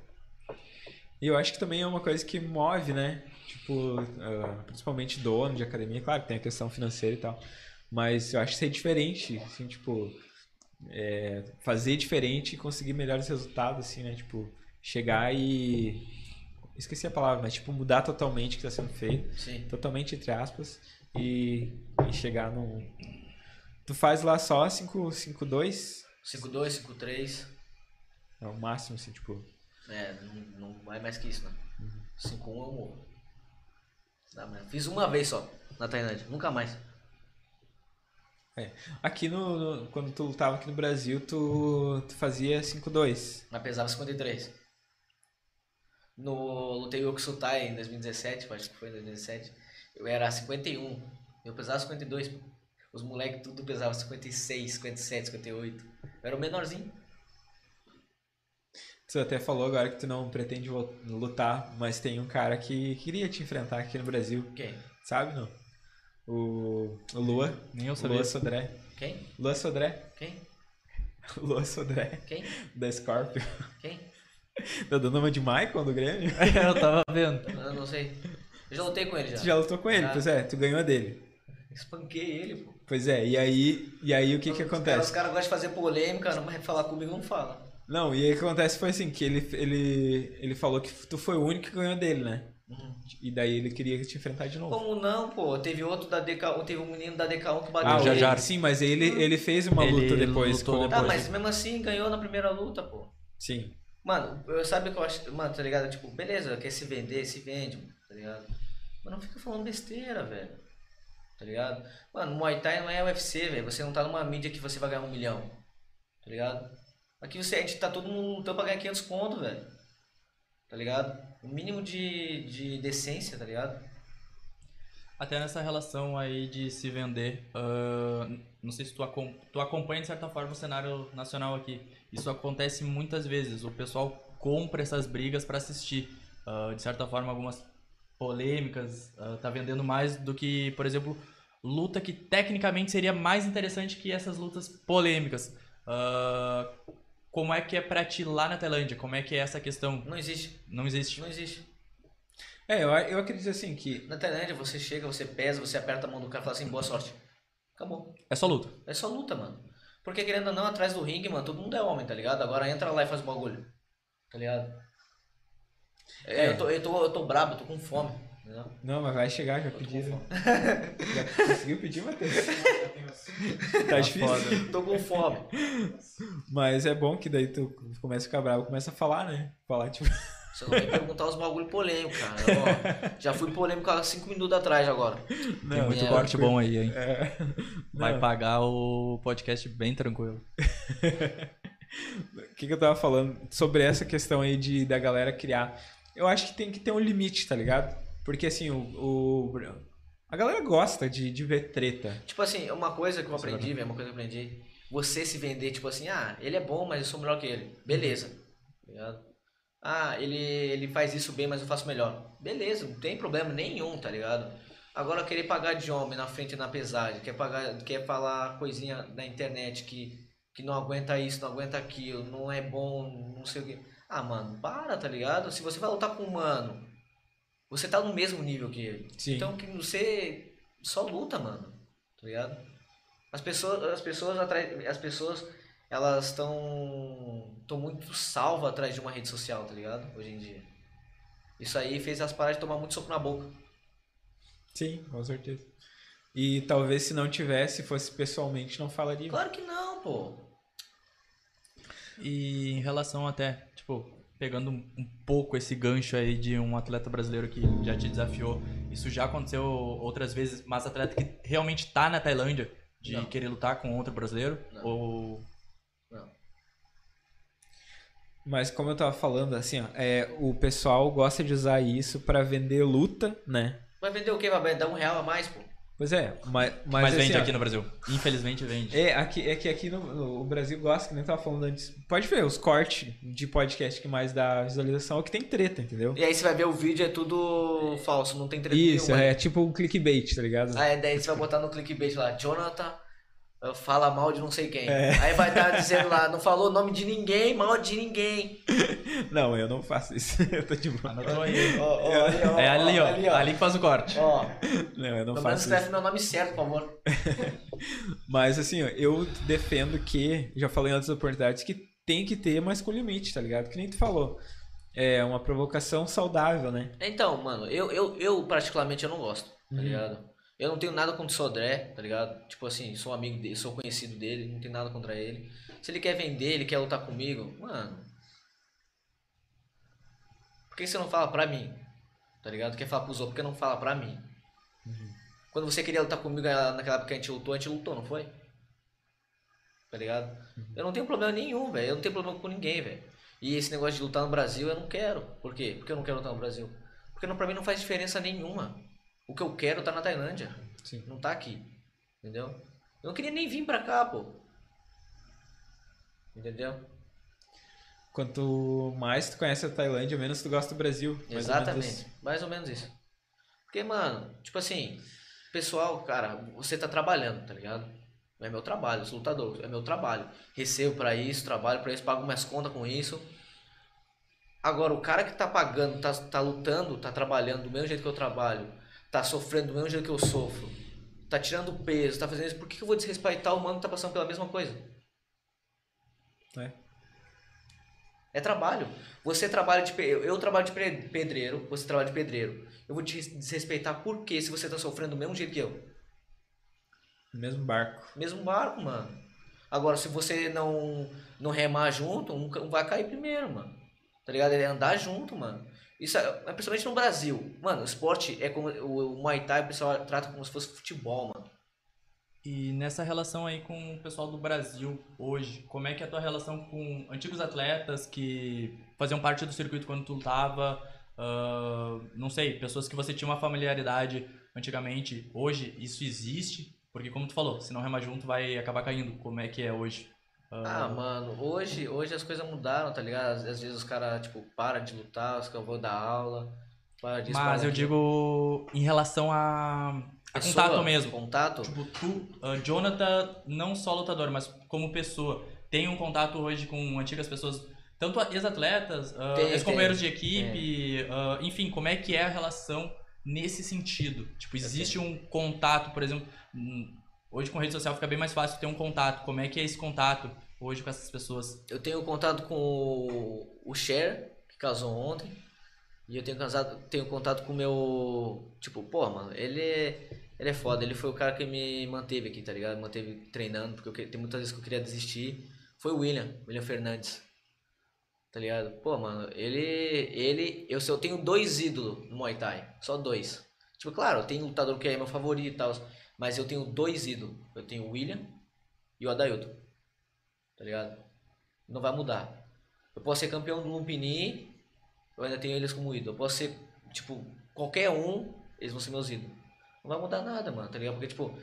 E eu acho que também é uma coisa que move, né? Tipo, ah, principalmente dono de academia, claro que tem a questão financeira e tal. Mas eu acho que ser diferente, assim, tipo, é, fazer diferente e conseguir melhores resultados, assim, né? Tipo, chegar e. Esqueci a palavra, mas tipo, mudar totalmente o que está sendo feito. Sim. Totalmente entre aspas. E, e chegar num. Tu faz lá só 5-2? 5-2, 5-3. É o máximo, assim, tipo. É, não, não vai mais que isso, né? 5-1 eu morro. Dá, mas Fiz uma vez só na Tailândia, nunca mais. Aqui no, no- Quando tu lutava aqui no Brasil, tu, tu fazia 5-2. Mas pesava 53. No lutei o Oksutai em 2017, acho que foi em 2017. Eu era 51. Eu pesava 52. pô. Os moleques tudo pesavam 56, 57, 58. Eu era o menorzinho. Tu até falou agora que tu não pretende lutar, mas tem um cara que queria te enfrentar aqui no Brasil. Quem? Sabe, não? O, o Lua. Nem eu sabia. Lua Sodré. Quem? Lua Sodré. Quem? Lua Sodré. Quem? Da Scorpio. Quem? Tá dando uma de Michael do Grêmio? eu tava vendo. Eu não sei. Eu já lutei com ele já. Tu já lutou com ele, Já. pois é, tu ganhou dele. Espanquei ele, pô. Pois é, e aí, e aí o que que Os acontece? Os caras gostam de fazer polêmica, não vai falar comigo, não fala. Não, e aí o que acontece foi assim, que ele, ele, ele falou que tu foi o único que ganhou dele, né? E daí ele queria te enfrentar de novo. Como não, pô? Teve outro da DK1, teve um menino da DK1 que bateu Ah, o. Jajar. Sim, mas ele, ele fez uma Ele luta depois lutou com... depois. Ah, mas mesmo assim ganhou na primeira luta, pô. Sim. Mano, eu sabe o que eu acho. Mano, tá ligado? Tipo, beleza, quer se vender, se vende, tá ligado? Mas não fica falando besteira, velho. Tá ligado? Mano, Muay Thai não é UFC, velho. Você não tá numa mídia que você vai ganhar um milhão. Tá ligado? Aqui você, a gente tá todo mundo lutando pra ganhar 500 conto, velho. Tá ligado? O mínimo de, de decência, tá ligado? Até nessa relação aí de se vender, ah, não sei se tu, acom- tu acompanha de certa forma o cenário nacional aqui. Isso acontece muitas vezes. O pessoal compra essas brigas pra assistir. Ah, de certa forma, algumas polêmicas, ah, tá vendendo mais do que, por exemplo, luta que tecnicamente seria mais interessante que essas lutas polêmicas. Ah, como é que é pra ti lá na Tailândia? Como é que é essa questão? Não existe. Não existe. Não existe. É, eu, eu acredito assim que... Na Tailândia você chega, você pesa, você aperta a mão do cara e fala assim, boa sorte. Acabou. É só luta. É só luta, mano. Porque querendo ou não, atrás do ringue, mano, todo mundo é homem, tá ligado? Agora entra lá e faz o bagulho. Tá ligado? É, É. Eu, tô, eu, tô, eu tô brabo, eu tô com fome. Entendeu? Não, mas vai chegar, já pediram. Já conseguiu pedir, Matheus? Tá Tá difícil. foda. Tô com fome. Mas é bom que daí tu começa a ficar bravo, começa a falar, né? Falar, tipo... Você não vem perguntar os bagulho polêmico, cara. Ó, já fui polêmico há 5 minutos atrás agora. Tem Não, muito é, corte bom aí, hein? É, Vai não. pagar o podcast bem tranquilo. O que, que eu tava falando sobre essa questão aí de da galera criar? Eu acho que tem que ter um limite, tá ligado? Porque assim, o. o- a galera gosta de, de ver treta. Tipo assim, uma coisa que eu aprendi, velho, uma coisa que eu aprendi. Você se vender, tipo assim, ah, ele é bom, mas eu sou melhor que ele. Beleza. Tá? Ah, ele, ele faz isso bem, mas eu faço melhor. Beleza, não tem problema nenhum, tá ligado? Agora querer pagar de homem na frente e na pesagem, quer pagar, quer falar coisinha na internet que, que não aguenta isso, não aguenta aquilo, não é bom, não sei o que. Ah, mano, para, tá ligado? Se você vai lutar com um mano, você tá no mesmo nível que ele. Sim. Então que você só luta, mano. Tá ligado? As pessoas, as pessoas atrás, as pessoas elas estão estão muito salvas atrás de uma rede social, tá ligado? Hoje em dia. Isso aí fez elas parar de tomar muito soco na boca. Sim, com certeza. E talvez se não tivesse, fosse pessoalmente, não falaria. Claro que não, pô. E em relação até, tipo, pegando um um pouco esse gancho aí de um atleta brasileiro que já te desafiou, isso já aconteceu outras vezes, mas atleta que realmente tá na Tailândia de Não. querer lutar com outro brasileiro? Não. Ou Não. Mas como eu tava falando, assim, ó, é, o pessoal gosta de usar isso pra vender luta, né? Vai vender o quê? Vai dar um real a mais, pô. Pois é, mas, mas, mas, vende assim, ó, aqui no Brasil? Infelizmente vende. É, aqui, é que aqui no, no- o Brasil gosta, que nem eu tava falando antes. Pode ver, os cortes de podcast que mais dá visualização é o que tem treta, entendeu? E aí você vai ver o vídeo, é tudo falso, não tem treta Isso, nenhuma. é tipo um clickbait, tá ligado? Aí daí você vai botar no clickbait lá, Jonathan fala mal de não sei quem. É. Aí vai estar dizendo lá, não falou o nome de ninguém, mal de ninguém. Não, eu não faço isso. eu tô de boa. Anotou aí. Ó, ó, ali, ó, É ali, ó. ali, ó. Ali que faz o corte. Ó, Não, eu não pelo faço isso. escreve meu nome certo, por favor. Mas assim, ó, eu defendo que, já falei em outras oportunidades, que tem que ter, mas com limite, tá ligado? Que nem tu falou. É uma provocação saudável, né? Então, mano, eu, eu, eu particularmente eu não gosto, tá Uhum. ligado? Eu não tenho nada contra o Sodré, tá ligado? Tipo assim, sou amigo dele, sou conhecido dele, não tenho nada contra ele. Se ele quer vender, ele quer lutar comigo, mano, que você não fala pra mim? Tá ligado? Quer falar pros outros, por que não fala pra mim? Quando você queria lutar comigo eh, naquela época que a gente lutou, a gente lutou, não foi? Tá ligado? Eu não tenho problema nenhum, velho. Eu não tenho problema com ninguém, velho. E esse negócio de lutar no Brasil eu não quero. Por quê? Porque eu não quero lutar no Brasil. Porque não, pra mim não faz diferença nenhuma. O que eu quero tá na Tailândia. Sim. Não tá aqui. Entendeu? Eu não queria nem vir pra cá, pô. Entendeu? Quanto mais tu conhece a Tailândia, menos tu gosta do Brasil. Mais ou menos Exatamente. Mais ou menos isso. Porque, mano, tipo assim, pessoal, cara, você tá trabalhando, tá ligado? É meu trabalho, sou lutador, é meu trabalho. Recebo pra isso, trabalho pra isso, pago minhas contas com isso. Agora, o cara que tá pagando, tá, tá lutando, tá trabalhando do mesmo jeito que eu trabalho, tá sofrendo do mesmo jeito que eu sofro, tá tirando peso, tá fazendo isso, por que, eu vou desrespeitar o mano que tá passando pela mesma coisa? É. É trabalho. Você trabalha de. Eu eu trabalho de pe- pedreiro, você trabalha de pedreiro. Eu vou te desrespeitar por quê se você tá sofrendo do mesmo jeito que eu? Mesmo barco. Mesmo barco, mano. Agora, se você não, não remar junto, um, vai cair primeiro, mano. Tá ligado? É andar junto, mano. Isso é, é principalmente no Brasil. Mano, o esporte é como. O, o Muay Thai o pessoal trata como se fosse futebol, mano. E nessa relação aí com o pessoal do Brasil hoje, como é que é a tua relação com antigos atletas que faziam parte do circuito quando tu lutava? ah, não sei, pessoas que você tinha uma familiaridade antigamente. Hoje isso existe? Porque como tu falou, se não remar junto vai acabar caindo. Como é que é hoje? Ah, mano, hoje, hoje as coisas mudaram, tá ligado? Às, às vezes os caras, tipo, param de lutar, os caras vão dar aula. Para disso, Mas para eu daquilo. digo em relação a, a contato mesmo. Contato? Tipo, tu, ah, Jonathan, não só lutador, mas como pessoa, tem um contato hoje com antigas pessoas, tanto ex-atletas, ah, Tem, ex-companheiros de equipe, ah, enfim, como é que é a relação nesse sentido? Tipo, existe um contato, por exemplo, hoje com rede social fica bem mais fácil ter um contato, como é que é esse contato hoje com essas pessoas? Eu tenho contato com o, o Cher, que casou ontem. E eu tenho, casado, tenho contato com o meu. Tipo, pô, mano, ele é, ele é foda. Ele foi o cara que me manteve aqui, tá ligado? Manteve treinando, porque eu, tem muitas vezes que eu queria desistir. Foi o William, William Fernandes. Tá ligado? Pô, mano, ele. ele eu, só tenho dois ídolos no Muay Thai. Só dois. Tipo, claro, eu um lutador que é meu favorito e tal. Mas eu tenho dois ídolos. Eu tenho o William e o Adailton. Tá ligado? Não vai mudar. Eu posso ser campeão do Lumpini, eu ainda tenho eles como ídolo. Eu posso ser, tipo, qualquer um, eles vão ser meus ídolos. Não vai mudar nada, mano, tá ligado? Porque, tipo,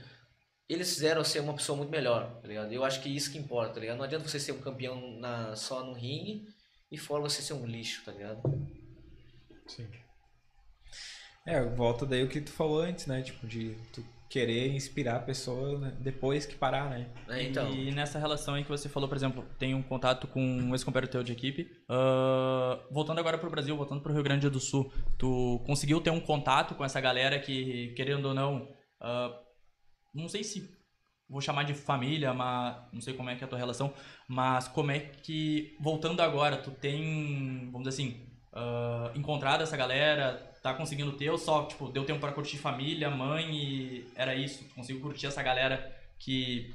eles fizeram ser uma pessoa muito melhor, tá ligado? Eu acho que isso que importa, tá ligado? Não adianta você ser um campeão na, só no ringue e fora você ser um lixo, tá ligado? Sim. É, volta daí o que tu falou antes, né? Tipo, de tu querer inspirar a pessoa né, depois que parar, né? É, então, E nessa relação aí que você falou, por exemplo, tem um contato com um ex-companheiro teu de equipe. ah, voltando agora pro Brasil, voltando pro Rio Grande do Sul, tu conseguiu ter um contato com essa galera que, querendo ou não, ah, não sei se vou chamar de família, mas não sei como é que é a tua relação, mas como é que, voltando agora, tu tem, vamos dizer assim, ah, encontrado essa galera, tá conseguindo ter ou só, tipo, deu tempo pra curtir família, mãe e era isso, tu conseguiu curtir essa galera que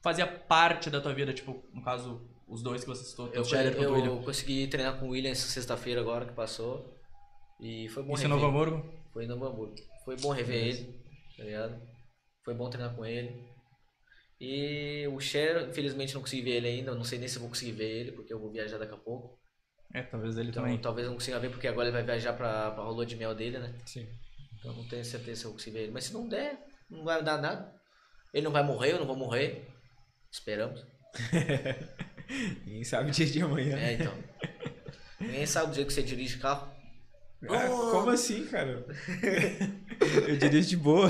fazia parte da tua vida, tipo, no caso, os dois que você citou, eu, William. eu consegui treinar com o William essa sexta-feira agora que passou. E foi bom Isso em rever. Novo Hamburgo? Foi em Novo Hamburgo. Foi bom rever ele, tá ligado? Foi bom treinar com ele. E o Cher, infelizmente não consegui ver ele ainda. Eu não sei nem se eu vou conseguir ver ele, porque eu vou viajar daqui a pouco. É, talvez ele Então também. talvez não consiga ver, porque agora ele vai viajar pra, pra rolô de mel dele, né? Sim. Então não tenho certeza se eu consigo ver ele. Mas se não der, não vai dar nada. Ele não vai morrer, eu não vou morrer. Esperamos. Ninguém sabe o dia de amanhã. É, então. Ninguém sabe o que você dirige carro. Ah, como assim, cara? Eu dirijo de boa.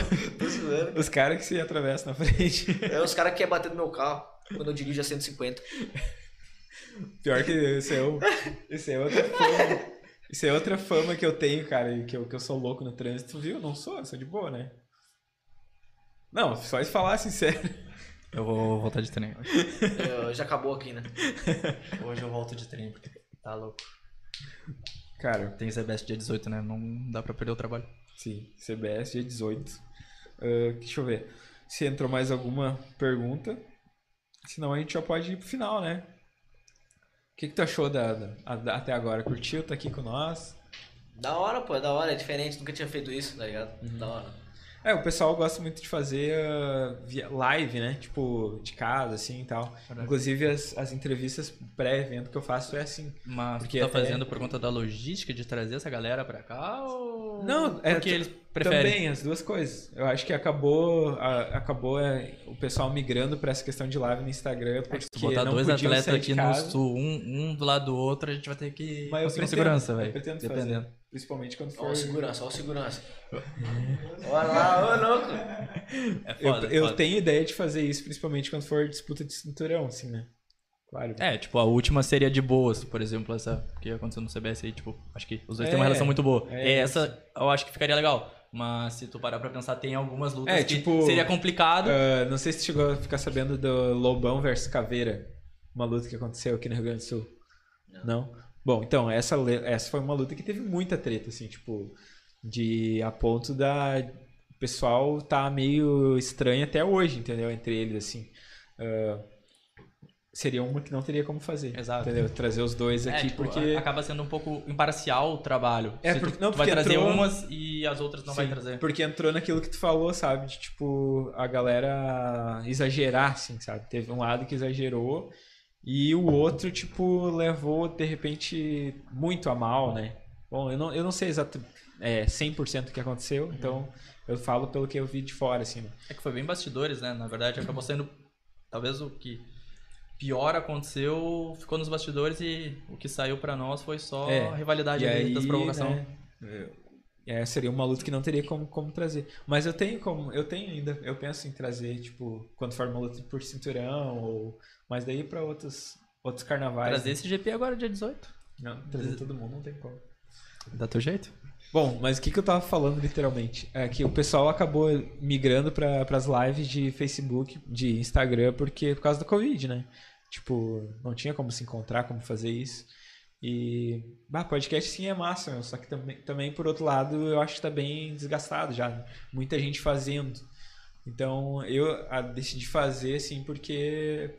Os caras que se atravessam na frente. É os caras que querem bater no meu carro quando eu dirijo a 150. Pior que isso é, isso é outra fama. Isso é outra fama que eu tenho, cara, e que eu, que eu sou louco no trânsito, viu? Não sou, eu sou de boa, né? Não, só de falar sincero. Eu vou voltar de treino. Eu- já acabou aqui, né? Hoje eu volto de treino, porque tá louco. Cara, Tem CBS dia 18, né? Não dá pra perder o trabalho. sim, CBS dia 18. Ah, deixa eu ver se entrou mais alguma pergunta. Senão a gente já pode ir pro final, né? O que, que tu achou da, da- da- até agora? Curtiu? Tá aqui com nós? Da hora, pô, é da hora, é diferente, nunca tinha feito isso, tá ligado? Uhum. Da hora. É, o pessoal gosta muito de fazer via live, né? Tipo, de casa, assim e tal. Inclusive, as, as entrevistas pré-evento que eu faço é assim. Mas Porque tá é- fazendo por conta da logística de trazer essa galera pra cá ou... Não, é porque eles preferem. Também, as duas coisas. Eu acho que acabou, a- acabou é, o pessoal migrando pra essa questão de live no Instagram, porque Se botar não dois atletas aqui no sul, um, um do lado do outro, a gente vai ter que Mas eu pretendo, segurança, velho. Dependendo. fazer. Principalmente quando for... o segurança, ó o segurança. Olha lá, ô louco. É Eu, foda, eu foda. tenho ideia de fazer isso, principalmente quando for disputa de cinturão, assim, né? Claro. É, tipo, a última seria de boas, por exemplo, essa que aconteceu no CBS aí, tipo, acho que os dois É, têm uma relação muito boa. é, essa eu acho que ficaria legal. Mas se tu parar pra pensar, tem algumas lutas É, que tipo, seria complicado. Ah, não sei se chegou a ficar sabendo do Lobão versus Caveira. Uma luta que aconteceu aqui no Rio Grande do Sul. Não? Bom, então, essa, essa foi uma luta que teve muita treta, assim, tipo, de a ponto da o pessoal tá meio estranho até hoje, entendeu? Entre eles, assim. Ah, seria uma que não teria como fazer. Exato. Entendeu? Trazer os dois É, aqui, tipo, porque. acaba sendo um pouco imparcial o trabalho. É, Se tu- porque- não, tu vai porque trazer entrou- umas e as outras não vai Sim, trazer. Porque entrou naquilo que tu falou, sabe? De, tipo, a galera exagerar, assim, sabe? Teve um lado que exagerou e o outro, tipo, levou, de repente, muito a mal, né? Bom, eu não, eu não sei exato, é, 100% o que aconteceu, então eu falo pelo que eu vi de fora, assim, né? É que foi bem bastidores, né? Na verdade, acabou sendo. Talvez o que pior aconteceu ficou nos bastidores e o que saiu pra nós foi só É, a rivalidade E aí, das provocações. né, é, seria uma luta que não teria como, como trazer. Mas eu tenho como, eu tenho ainda, eu penso em trazer, tipo, quando for uma luta por cinturão, ou. Mas daí pra outros, outros carnavais. Trazer né? esse GP agora, dia 18. Não, trazer todo mundo não tem como. Dá teu jeito? Bom, mas o que, que eu tava falando literalmente? É que o pessoal acabou migrando para as lives de Facebook, de Instagram, porque por causa do Covid, né? Tipo, não tinha como se encontrar, como fazer isso. E, bah, podcast sim é massa, meu, só que também, também, por outro lado, eu acho que tá bem desgastado já. Muita gente fazendo. Então, eu decidi fazer, assim, porque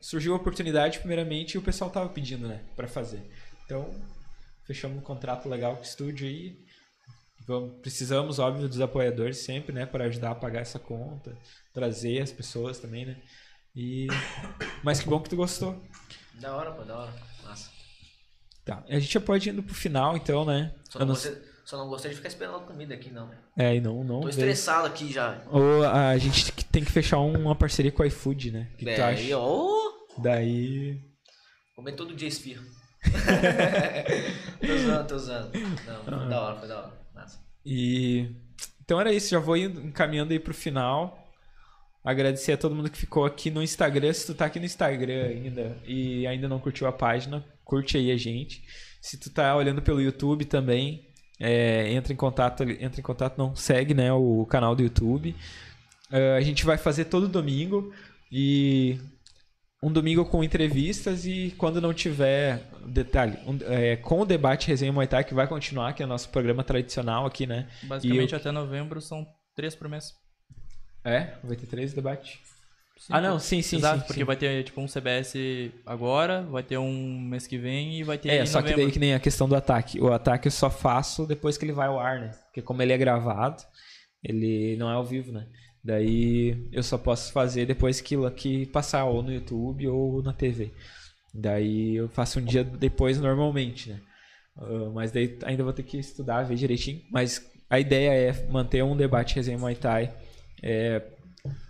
surgiu a oportunidade, primeiramente, e o pessoal tava pedindo, né, pra fazer. Então, fechamos um contrato legal com o estúdio aí. Vamos, precisamos, óbvio, dos apoiadores sempre, né, para ajudar a pagar essa conta, trazer as pessoas também, né? E mas que bom que tu gostou. Da hora, pô, da hora. Massa. Tá. A gente já pode ir indo pro final, então, né? Só não, não gostei, só não gostei de ficar esperando comida aqui, não. É, e não, não. Tô estressado aqui já. Ou a gente tem que fechar uma parceria com o iFood, né? Que, Daí, ó. Daí. Comer todo dia esfirra. tô usando, tô usando. Não, foi da hora, foi da hora. Massa. E então era isso, já vou indo- encaminhando aí pro final. Agradecer a todo mundo que ficou aqui no Instagram. Se tu tá aqui no Instagram ainda e ainda não curtiu a página, curte aí a gente. Se tu tá olhando pelo YouTube também, é, entra em contato, entra em contato, não segue, né, o canal do YouTube. É, a gente vai fazer todo domingo e um domingo com entrevistas e quando não tiver detalhe, um- é, com o debate resenha Muay Thai que vai continuar, que é o nosso programa tradicional aqui, né? Basicamente, E até novembro são três por mês. É, vai ter três debates. Sim, ah, não, sim, sim, Exato, sim, porque sim. vai ter tipo um CBS agora, vai ter um mês que vem e vai ter É, só que novembro. daí que nem a questão do ataque. O ataque eu só faço depois que ele vai ao ar, né? Porque como ele é gravado, ele não é ao vivo, né? Daí eu só posso fazer depois que, que passar ou no YouTube ou na TV. Daí eu faço um dia depois normalmente, né? Ah, mas daí ainda vou ter que estudar, ver direitinho. Mas a ideia é manter um debate resenha Muay Thai. É,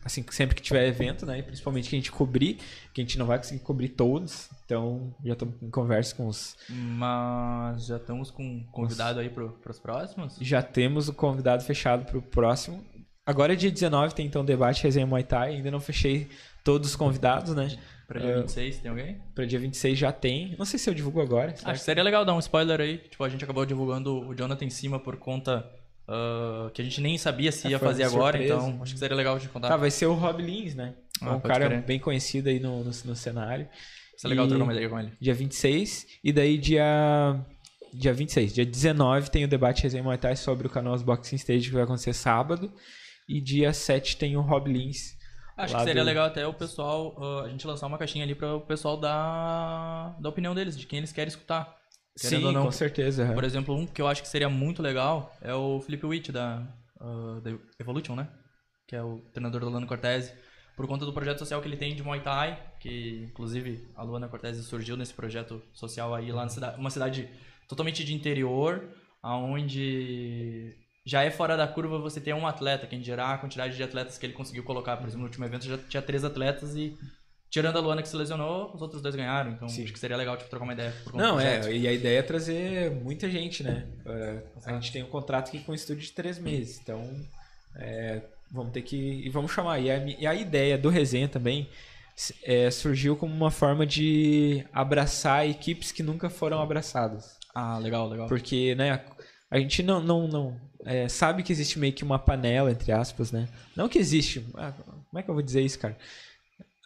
assim, sempre que tiver evento, né? E principalmente que a gente cobrir, que a gente não vai conseguir cobrir todos. Então, já estou em conversa com os. Mas já estamos com um convidado aí pro, pros próximos? Já temos o convidado fechado para o próximo. Agora é dia 19, tem então debate resenha Muay Thai. Ainda não fechei todos os convidados, né? Pra dia É. 26, tem alguém? Para dia 26 já tem. Não sei se eu divulgo agora. Acho que seria legal dar um spoiler aí. Tipo, a gente acabou divulgando o Jonathan em cima por conta ah, que a gente nem sabia se É, ia fazer agora, surpresa. então acho que seria legal de contar. Tá, vai ser o Rob Lins, né? É Ah, um pode cara crer. bem conhecido aí no, no, no cenário. Isso é legal E- trocar uma ideia com ele. Dia 26. E daí dia. Dia 26. Dia 19 tem o debate resenha Muay Thai sobre o Canoas Boxing Stage que vai acontecer sábado. E dia 7 tem o Rob Lins. Acho que seria do- legal até o pessoal, ah, a gente lançar uma caixinha ali para o pessoal dar, dar a opinião deles, de quem eles querem escutar. Querendo Sim, ou não, com certeza. aham. Por exemplo, um que eu acho que seria muito legal é o Felipe Witt da, ah, da Evolution, né? Que é o treinador do Lano Cortese. Por conta do projeto social que ele tem de Muay Thai, que inclusive a Luana Cortese surgiu nesse projeto social aí lá na cidade, uma cidade totalmente de interior, aonde já é fora da curva você ter um atleta, quem dirá a quantidade de atletas que ele conseguiu colocar. Por exemplo, no último evento já tinha três atletas e tirando a Luana que se lesionou, os outros dois ganharam. Então Sim. acho que seria legal tipo, trocar uma ideia. Não, é, e a ideia é trazer muita gente, né? É, a gente tem um contrato aqui com um estúdio de três meses, então é, vamos ter que. E vamos chamar. E a, e a ideia do resenha também é, surgiu como uma forma de abraçar equipes que nunca foram abraçadas. Ah, legal, legal. Porque, né, a gente não, não, não é, sabe que existe meio que uma panela, entre aspas, né? Não que existe. ah, como é que eu vou dizer isso, cara?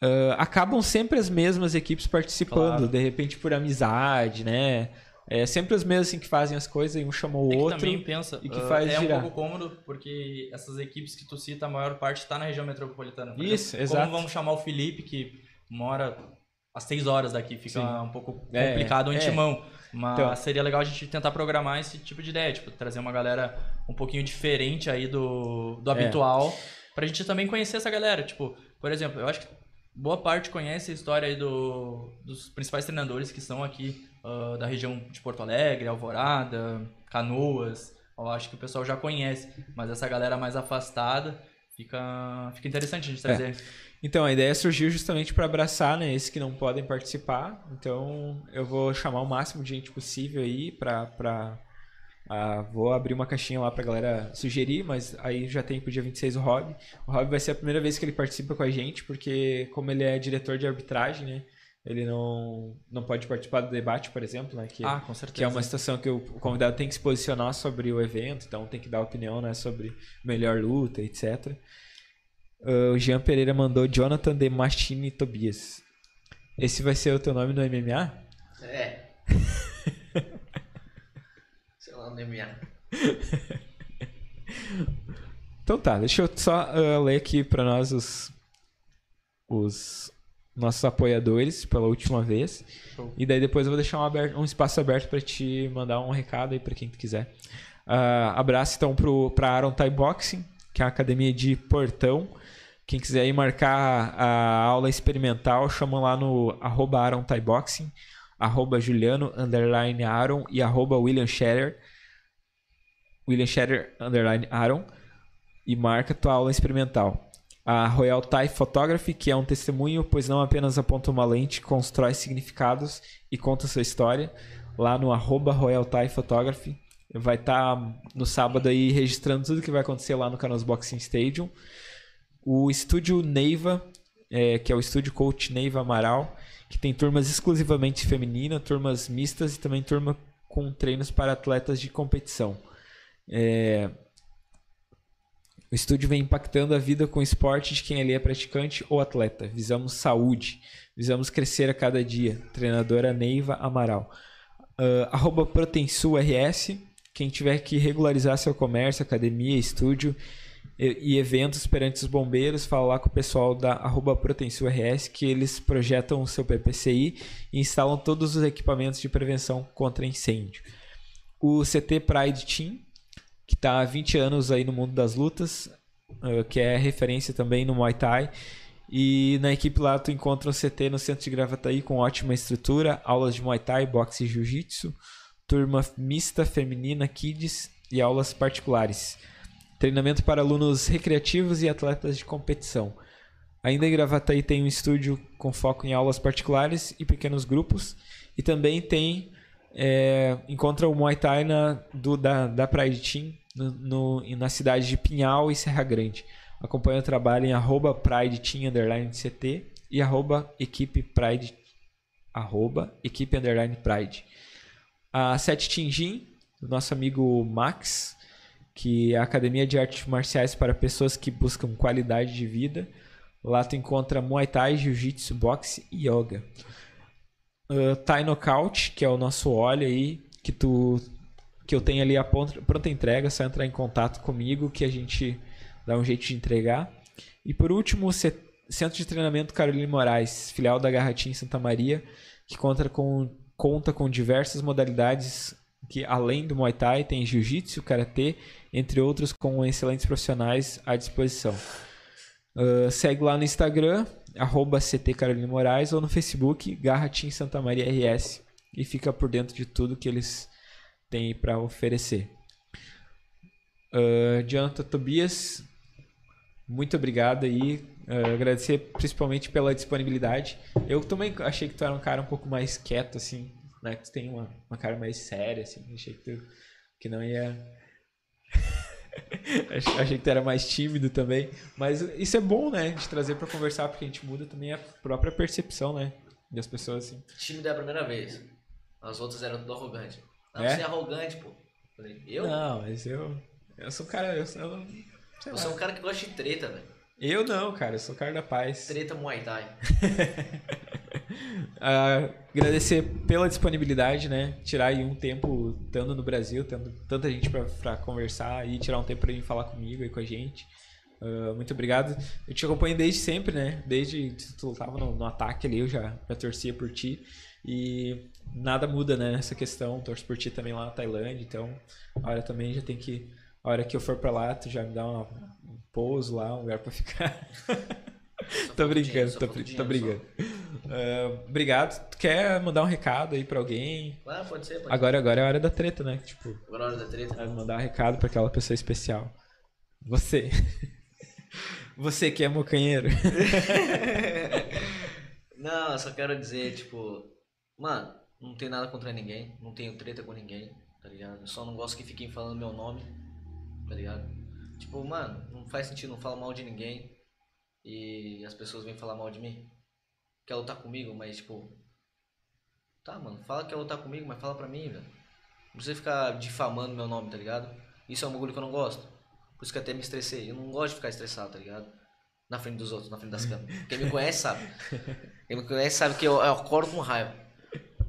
Ah, acabam sempre as mesmas equipes participando, Claro. de repente por amizade, né? É sempre os mesmos assim, que fazem as coisas e um chama o É outro. também pensa, e que ah, faz é girar. um pouco cômodo porque essas equipes que tu cita, a maior parte está na região metropolitana. Por Isso, exemplo, exato. Como vamos chamar o Felipe, que mora às 6 horas daqui, fica Sim. um pouco É, complicado é. antemão. Mas Então- seria legal a gente tentar programar esse tipo de ideia, tipo, trazer uma galera um pouquinho diferente aí do, do É. habitual, pra gente também conhecer essa galera. Tipo, por exemplo, eu acho que boa parte conhece a história aí do, dos principais treinadores que são aqui ah, da região de Porto Alegre, Alvorada, Canoas. Eu acho que o pessoal já conhece, mas essa galera mais afastada fica, fica interessante a gente trazer. Então, a ideia surgiu justamente para abraçar né, esses que não podem participar. Então, eu vou chamar o máximo de gente possível aí para. Ah, vou abrir uma caixinha lá pra galera sugerir, mas aí já tem pro dia 26 o Rob. O Rob vai ser a primeira vez que ele participa com a gente, porque como ele é diretor de arbitragem, né? Ele não, não pode participar do debate, por exemplo, né? Que, Ah, com certeza. que é uma situação que o convidado tem que se posicionar sobre o evento, então tem que dar opinião né, sobre melhor luta, etc. Ah, o Jean Pereira mandou Jonathan de Machine Tobias. Esse vai ser o teu nome no MMA? É. MMA. Então tá, deixa eu só ah, ler aqui pra nós os, os nossos apoiadores pela última vez. Show. E daí depois eu vou deixar um, aberto- um espaço aberto pra te mandar um recado aí pra quem tu quiser. Ah, abraço então pro, pra Aaron Thai Boxing, que é a academia de Portão. Quem quiser ir marcar a aula experimental, chama lá no arroba Aaron Thai Boxing, arroba Juliano, underline Aaron e arroba William Scherer. William Scherer, underline Aaron. E marca tua aula experimental. A Royal Thai Photography, que é um testemunho, pois não apenas aponta uma lente, constrói significados e conta sua história. Lá no arroba Royal Thai Photography. Vai estar no sábado aí registrando tudo que vai acontecer lá no Canos Boxing Stadium. O estúdio Neiva, é, que é o estúdio coach Neiva Amaral, que tem turmas exclusivamente femininas, turmas mistas e também turma com treinos para atletas de competição. É, o estúdio vem impactando a vida com o esporte de quem ali é praticante ou atleta. Visamos saúde, visamos crescer a cada dia. Treinadora Neiva Amaral. Uh, arroba. Quem tiver que regularizar seu comércio, academia, estúdio e, e eventos perante os bombeiros, fala lá com o pessoal da arroba ProteinSulRS que eles projetam o seu PPCI e instalam todos os equipamentos de prevenção contra incêndio. O CT Pride Team, que está há 20 anos aí no mundo das lutas, uh, que é referência também no Muay Thai. E na equipe lá tu encontra um CT no centro de Gravataí com ótima estrutura, aulas de Muay Thai, boxe e Jiu-Jitsu, turma mista feminina, kids e aulas particulares. Treinamento para alunos recreativos e atletas de competição. Ainda em Gravataí tem um estúdio com foco em aulas particulares e pequenos grupos. E também tem é, encontra o Muay Thai na, do, da, da Pride Team no, no- na cidade de Pinhal e Serra Grande. Acompanha o trabalho em arroba Pride Team underline CT e arroba equipe Pride arroba equipe underline Pride. A Sete Tinjin, do nosso amigo Max, que é a Academia de Artes Marciais para pessoas que buscam qualidade de vida. Lá tu encontra Muay Thai, Jiu-Jitsu, Boxe e Yoga. Uh, Thai Knockout, que é o nosso óleo aí, que tu que eu tenho ali a ponta- pronta entrega, só entrar em contato comigo que a gente dá um jeito de entregar. E por último, o Centro de Treinamento Carolina Moraes, filial da Garratinha em Santa Maria, que conta com conta com diversas modalidades que além do Muay Thai tem Jiu-Jitsu, Karatê, entre outros com excelentes profissionais à disposição. Uh, segue lá no Instagram, arroba CT Carolina Moraes, ou no Facebook, Garra Team Santa Maria RS, e fica por dentro de tudo que eles têm para oferecer. Uh, Jonathan Tobias, muito obrigado aí. Uh, agradecer principalmente pela disponibilidade. Eu também achei que tu era um cara um pouco mais quieto, assim, né? Que tu tem uma, uma cara mais séria, assim. Achei que tu que não ia. Ach- achei que tu era mais tímido também. Mas isso é bom, né? De trazer pra conversar, porque a gente muda também a própria percepção, né? Das pessoas, assim. Time da primeira vez. As outras eram tudo arrogante. Não, É? você é arrogante, pô. Falei, eu? Não, mas eu. Eu sou um cara. Eu, sou- eu, sei Você é lá. um cara que gosta de treta, velho. Eu não, cara. Eu sou cara da paz. Treta Muay Thai. Ah, agradecer pela disponibilidade, né? Tirar aí um tempo estando no Brasil, tendo tanta gente pra, pra conversar e tirar um tempo pra vir falar comigo e com a gente. Ah, muito obrigado. Eu te acompanho desde sempre, né? Desde que tu tava no, no ataque ali, eu já, já torcia por ti. E nada muda, né? Nessa questão. Torço por ti também lá na Tailândia. Então, a hora também já tem que. A hora que eu for pra lá, tu já me dá uma- pouso lá, um lugar pra ficar. Tô brincando, dinheiro, tô, tô dinheiro, brincando. Ah, obrigado. Tu quer mandar um recado aí pra alguém? Claro, pode ser, pode Agora, agora é a hora da treta, né? Tipo, ser. Agora é a hora da treta. vai mandar um recado pra aquela pessoa especial. Você. Você que é mocanheiro. Não, eu só quero dizer, tipo, mano, não tenho nada contra ninguém, não tenho treta com ninguém, tá ligado? Eu só não gosto que fiquem falando meu nome, tá ligado? Tipo, mano, não faz sentido, não fala mal de ninguém e as pessoas vêm falar mal de mim. Quer lutar comigo, mas tipo. Tá, mano, fala que quer lutar comigo, mas fala pra mim, velho. Não precisa ficar difamando meu nome, tá ligado? Isso é um bagulho que eu não gosto. Por isso que até me estressei. Eu não gosto de ficar estressado, tá ligado? Na frente dos outros, na frente das câmeras. Quem me conhece sabe. Quem me conhece sabe que eu, eu acordo com raiva.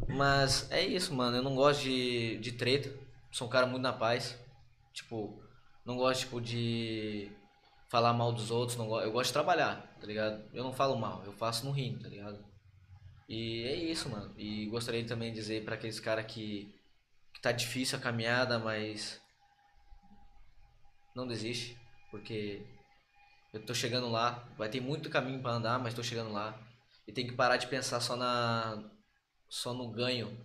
Mas é isso, mano. Eu não gosto de, de treta. Sou um cara muito na paz. Tipo, não gosto, tipo, de falar mal dos outros. Não go... Eu gosto de trabalhar, tá ligado? Eu não falo mal, eu faço no rim, tá ligado? E é isso, mano. E gostaria também de dizer pra aqueles caras que, que tá difícil a caminhada, mas não desiste, porque eu tô chegando lá, vai ter muito caminho pra andar, mas tô chegando lá. E tem que parar de pensar só na só no ganho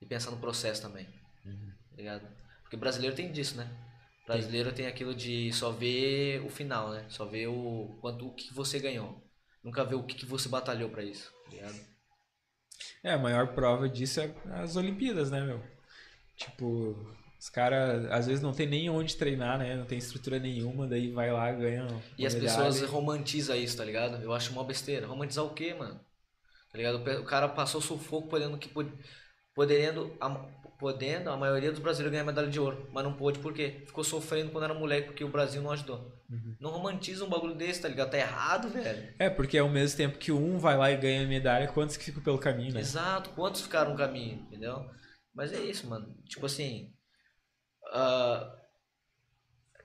e pensar no processo também. Tá ligado? Porque brasileiro tem disso, né? Brasileiro tem aquilo de só ver o final, né? Só ver o quanto o que você ganhou. Nunca vê o que, que você batalhou pra isso, tá ligado? É, a maior prova disso é as Olimpíadas, né, meu? Tipo, os caras às vezes não tem nem onde treinar, né? Não tem estrutura nenhuma, daí vai lá, ganha. E as pessoas e- romantizam isso, tá ligado? Eu acho uma besteira. Romantizar o quê, mano? Tá ligado? O cara passou sufoco podendo que pod- podendo podendo a maioria dos brasileiros ganhar medalha de ouro, mas não pôde por quê? Ficou sofrendo quando era moleque porque o Brasil não ajudou. Não romantiza um bagulho desse, tá ligado? Tá errado, velho. É, porque ao mesmo tempo que um vai lá e ganha medalha, quantos que ficam pelo caminho, né? Exato, quantos ficaram no caminho, entendeu? Mas é isso, mano. Tipo assim. ah,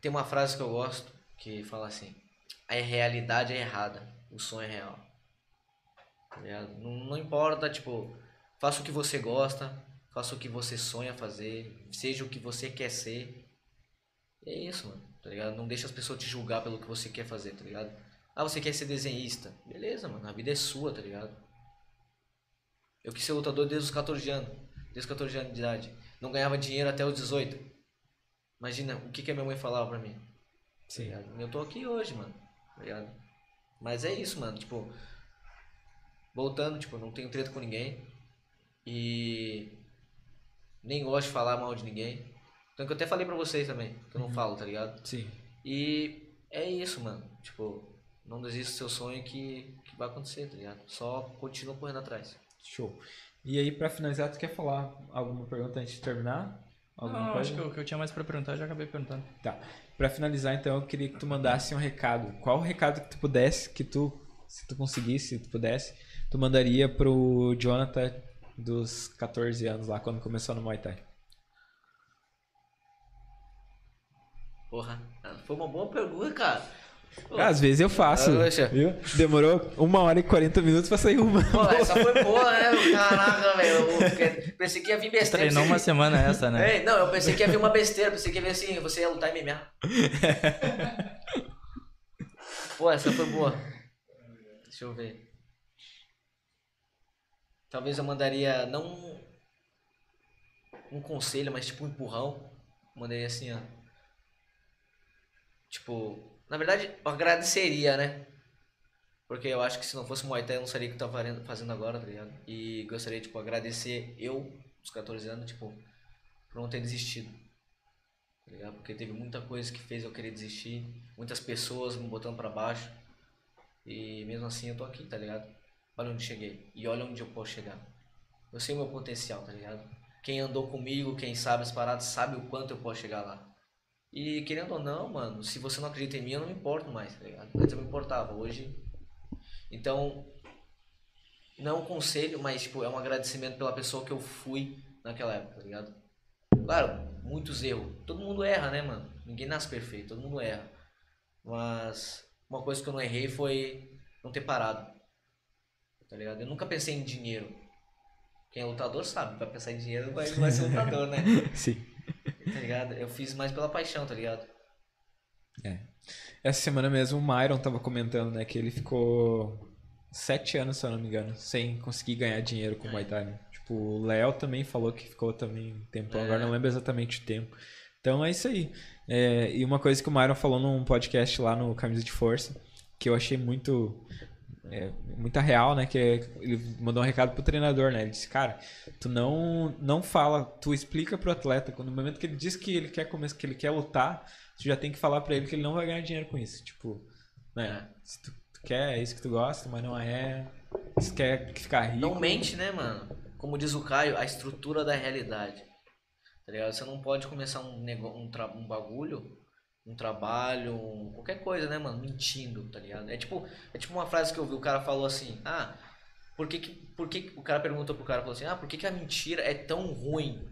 tem uma frase que eu gosto que fala assim: A realidade é errada, o sonho é real. Tá? Não, não importa, tipo, faça o que você gosta, faça o que você sonha fazer, seja o que você quer ser. E é isso, mano, tá ligado? Não deixa as pessoas te julgar pelo que você quer fazer, tá ligado? Ah, você quer ser desenhista? Beleza, mano, a vida é sua, tá ligado? Eu quis ser lutador desde os 14 anos. Desde os 14 anos de idade. Não ganhava dinheiro até os 18. Imagina o que, que a minha mãe falava pra mim. Tá Sim. Eu tô aqui hoje, mano. Tá ligado? Mas é isso, mano. Tipo, voltando, tipo, não tenho treta com ninguém. E nem gosto de falar mal de ninguém. Então que eu até falei pra vocês também, que eu não falo, tá ligado? Sim. E é isso, mano. Tipo, não desista do seu sonho que, que vai acontecer, tá ligado? Só continua correndo atrás. Show. E aí, pra finalizar, tu quer falar alguma pergunta antes de terminar? Alguma Não, coisa? acho que o que eu tinha mais pra perguntar, eu já acabei perguntando. Tá. Pra finalizar, então, eu queria que tu mandasse um recado. Qual o recado que tu pudesse, que tu, se tu conseguisse, se tu pudesse, tu mandaria pro Jonathan dos 14 anos lá, quando começou no Muay Thai? Porra, foi uma boa pergunta, cara. Pô, Às vezes eu faço. Poxa. Viu? Demorou uma hora e 40 minutos pra sair uma. Pô, essa foi boa, né? Caraca, velho. Pensei que ia vir besteira. Treinou pensei uma semana essa, né? É, não, eu pensei que ia vir uma besteira, pensei que ia vir assim, você ia lutar MMA. Pô, essa foi boa. Deixa eu ver. Talvez eu mandaria, não um conselho, mas tipo um empurrão. Mandaria assim, ó. Tipo, na verdade, eu agradeceria, né? Porque eu acho que se não fosse Muay Thai, eu não seria o que eu tava fazendo- agora, tá ligado? E gostaria, tipo, agradecer eu, dos 14 anos, tipo, por não ter desistido. Tá ligado? Porque teve muita coisa que fez eu querer desistir, muitas pessoas me botando pra baixo. E mesmo assim eu tô aqui, tá ligado? Olha onde cheguei. E olha onde eu posso chegar. Eu sei meu potencial, tá ligado? Quem andou comigo, quem sabe as paradas, sabe o quanto eu posso chegar lá. E querendo ou não, mano, se você não acredita em mim, eu não me importo mais, tá ligado? Antes eu me importava, hoje. Então, não é um conselho, mas tipo, é um agradecimento pela pessoa que eu fui naquela época, tá ligado? Claro, muitos erros. Todo mundo erra, né, mano? Ninguém nasce perfeito, todo mundo erra. Mas uma coisa que eu não errei foi não ter parado. Tá ligado? Eu nunca pensei em dinheiro. Quem é lutador sabe, vai pensar em dinheiro vai, vai ser lutador, né? Sim. Tá ligado? Eu fiz mais pela paixão, tá ligado? Essa semana mesmo o Myron tava comentando, né, que ele ficou sete anos, se eu não me engano, sem conseguir ganhar dinheiro com o Muay Thai. né? Tipo, o Léo também falou que ficou também um tempão, É. agora não lembro exatamente o tempo. Então é isso aí. É, e uma coisa que o Myron falou num podcast lá no Camisa de Força, que eu achei muito é, muita real, né? Que é- ele mandou um recado pro treinador, né? Ele disse, cara, tu não não fala, tu explica pro atleta, no momento que ele diz que ele quer começar, que ele quer lutar, tu já tem que falar pra ele que ele não vai ganhar dinheiro com isso. Tipo, né? Se tu, tu quer, é isso que tu gosta, mas não é. Se tu quer ficar rico. Não mente, né, mano? Como diz o Caio, a estrutura da realidade. Tá ligado? Você não pode começar um, nego... um, um bagulho, um trabalho, um- qualquer coisa, né, mano? Mentindo, tá ligado? É tipo, é tipo uma frase que eu vi, o cara falou assim, ah, por que que, por que que- o cara perguntou pro cara, falou assim, ah, por que que a mentira é tão ruim?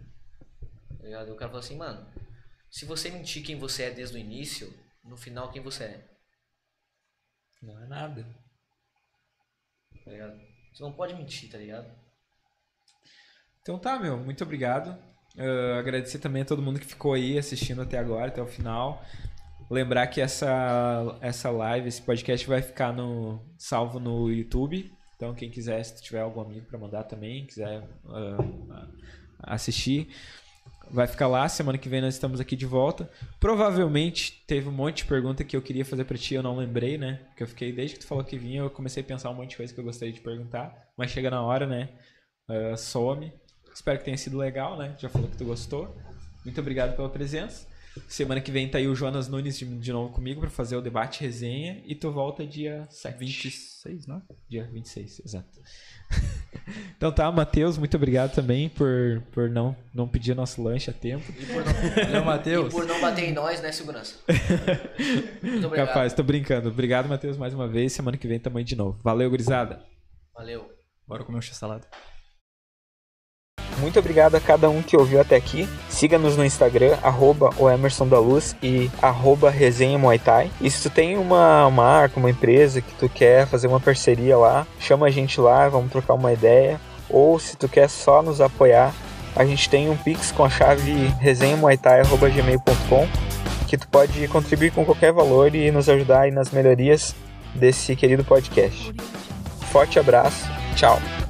Tá ligado? E o cara falou assim, mano, se você mentir quem você é desde o início, no final quem você é, Não é nada. tá ligado? Você não pode mentir, tá ligado? Então tá, meu, muito obrigado. Ah, agradecer também a todo mundo que ficou aí assistindo até agora, até o final. Lembrar que essa, essa live, esse podcast vai ficar no, salvo no YouTube. Então, quem quiser, se tiver algum amigo para mandar também, quiser ah, assistir, vai ficar lá. Semana que vem nós estamos aqui de volta. Provavelmente teve um monte de pergunta que eu queria fazer para ti, eu não lembrei, né? Porque eu fiquei, desde que tu falou que vinha, eu comecei a pensar um monte de coisa que eu gostaria de perguntar. Mas chega na hora, né? Ah, some. Espero que tenha sido legal, né? Já falou que tu gostou. Muito obrigado pela presença. Semana que vem tá aí o Jonas Nunes de, de novo comigo para fazer o debate resenha. E tu volta dia 7. 26, não? Dia 26, exato. então tá, Matheus, muito obrigado também por, por não, não pedir nosso lanche a tempo. E por não, e Matheus. por não bater em nós, né, segurança? Muito obrigado. Capaz, tô brincando. Obrigado, Matheus, mais uma vez. Semana que vem tamo aí de novo. Valeu, gurizada. Valeu. Bora comer um x-salada. Muito obrigado a cada um que ouviu até aqui. Siga-nos no Instagram, arroba o Emerson da Luz e arroba resenha Muay Thai. E se tu tem uma marca, uma empresa que tu quer fazer uma parceria lá, chama a gente lá, vamos trocar uma ideia. Ou se tu quer só nos apoiar, a gente tem um Pix com a chave resenhamuaitai.gmail.com que tu pode contribuir com qualquer valor e nos ajudar nas melhorias desse querido podcast. Forte abraço, tchau!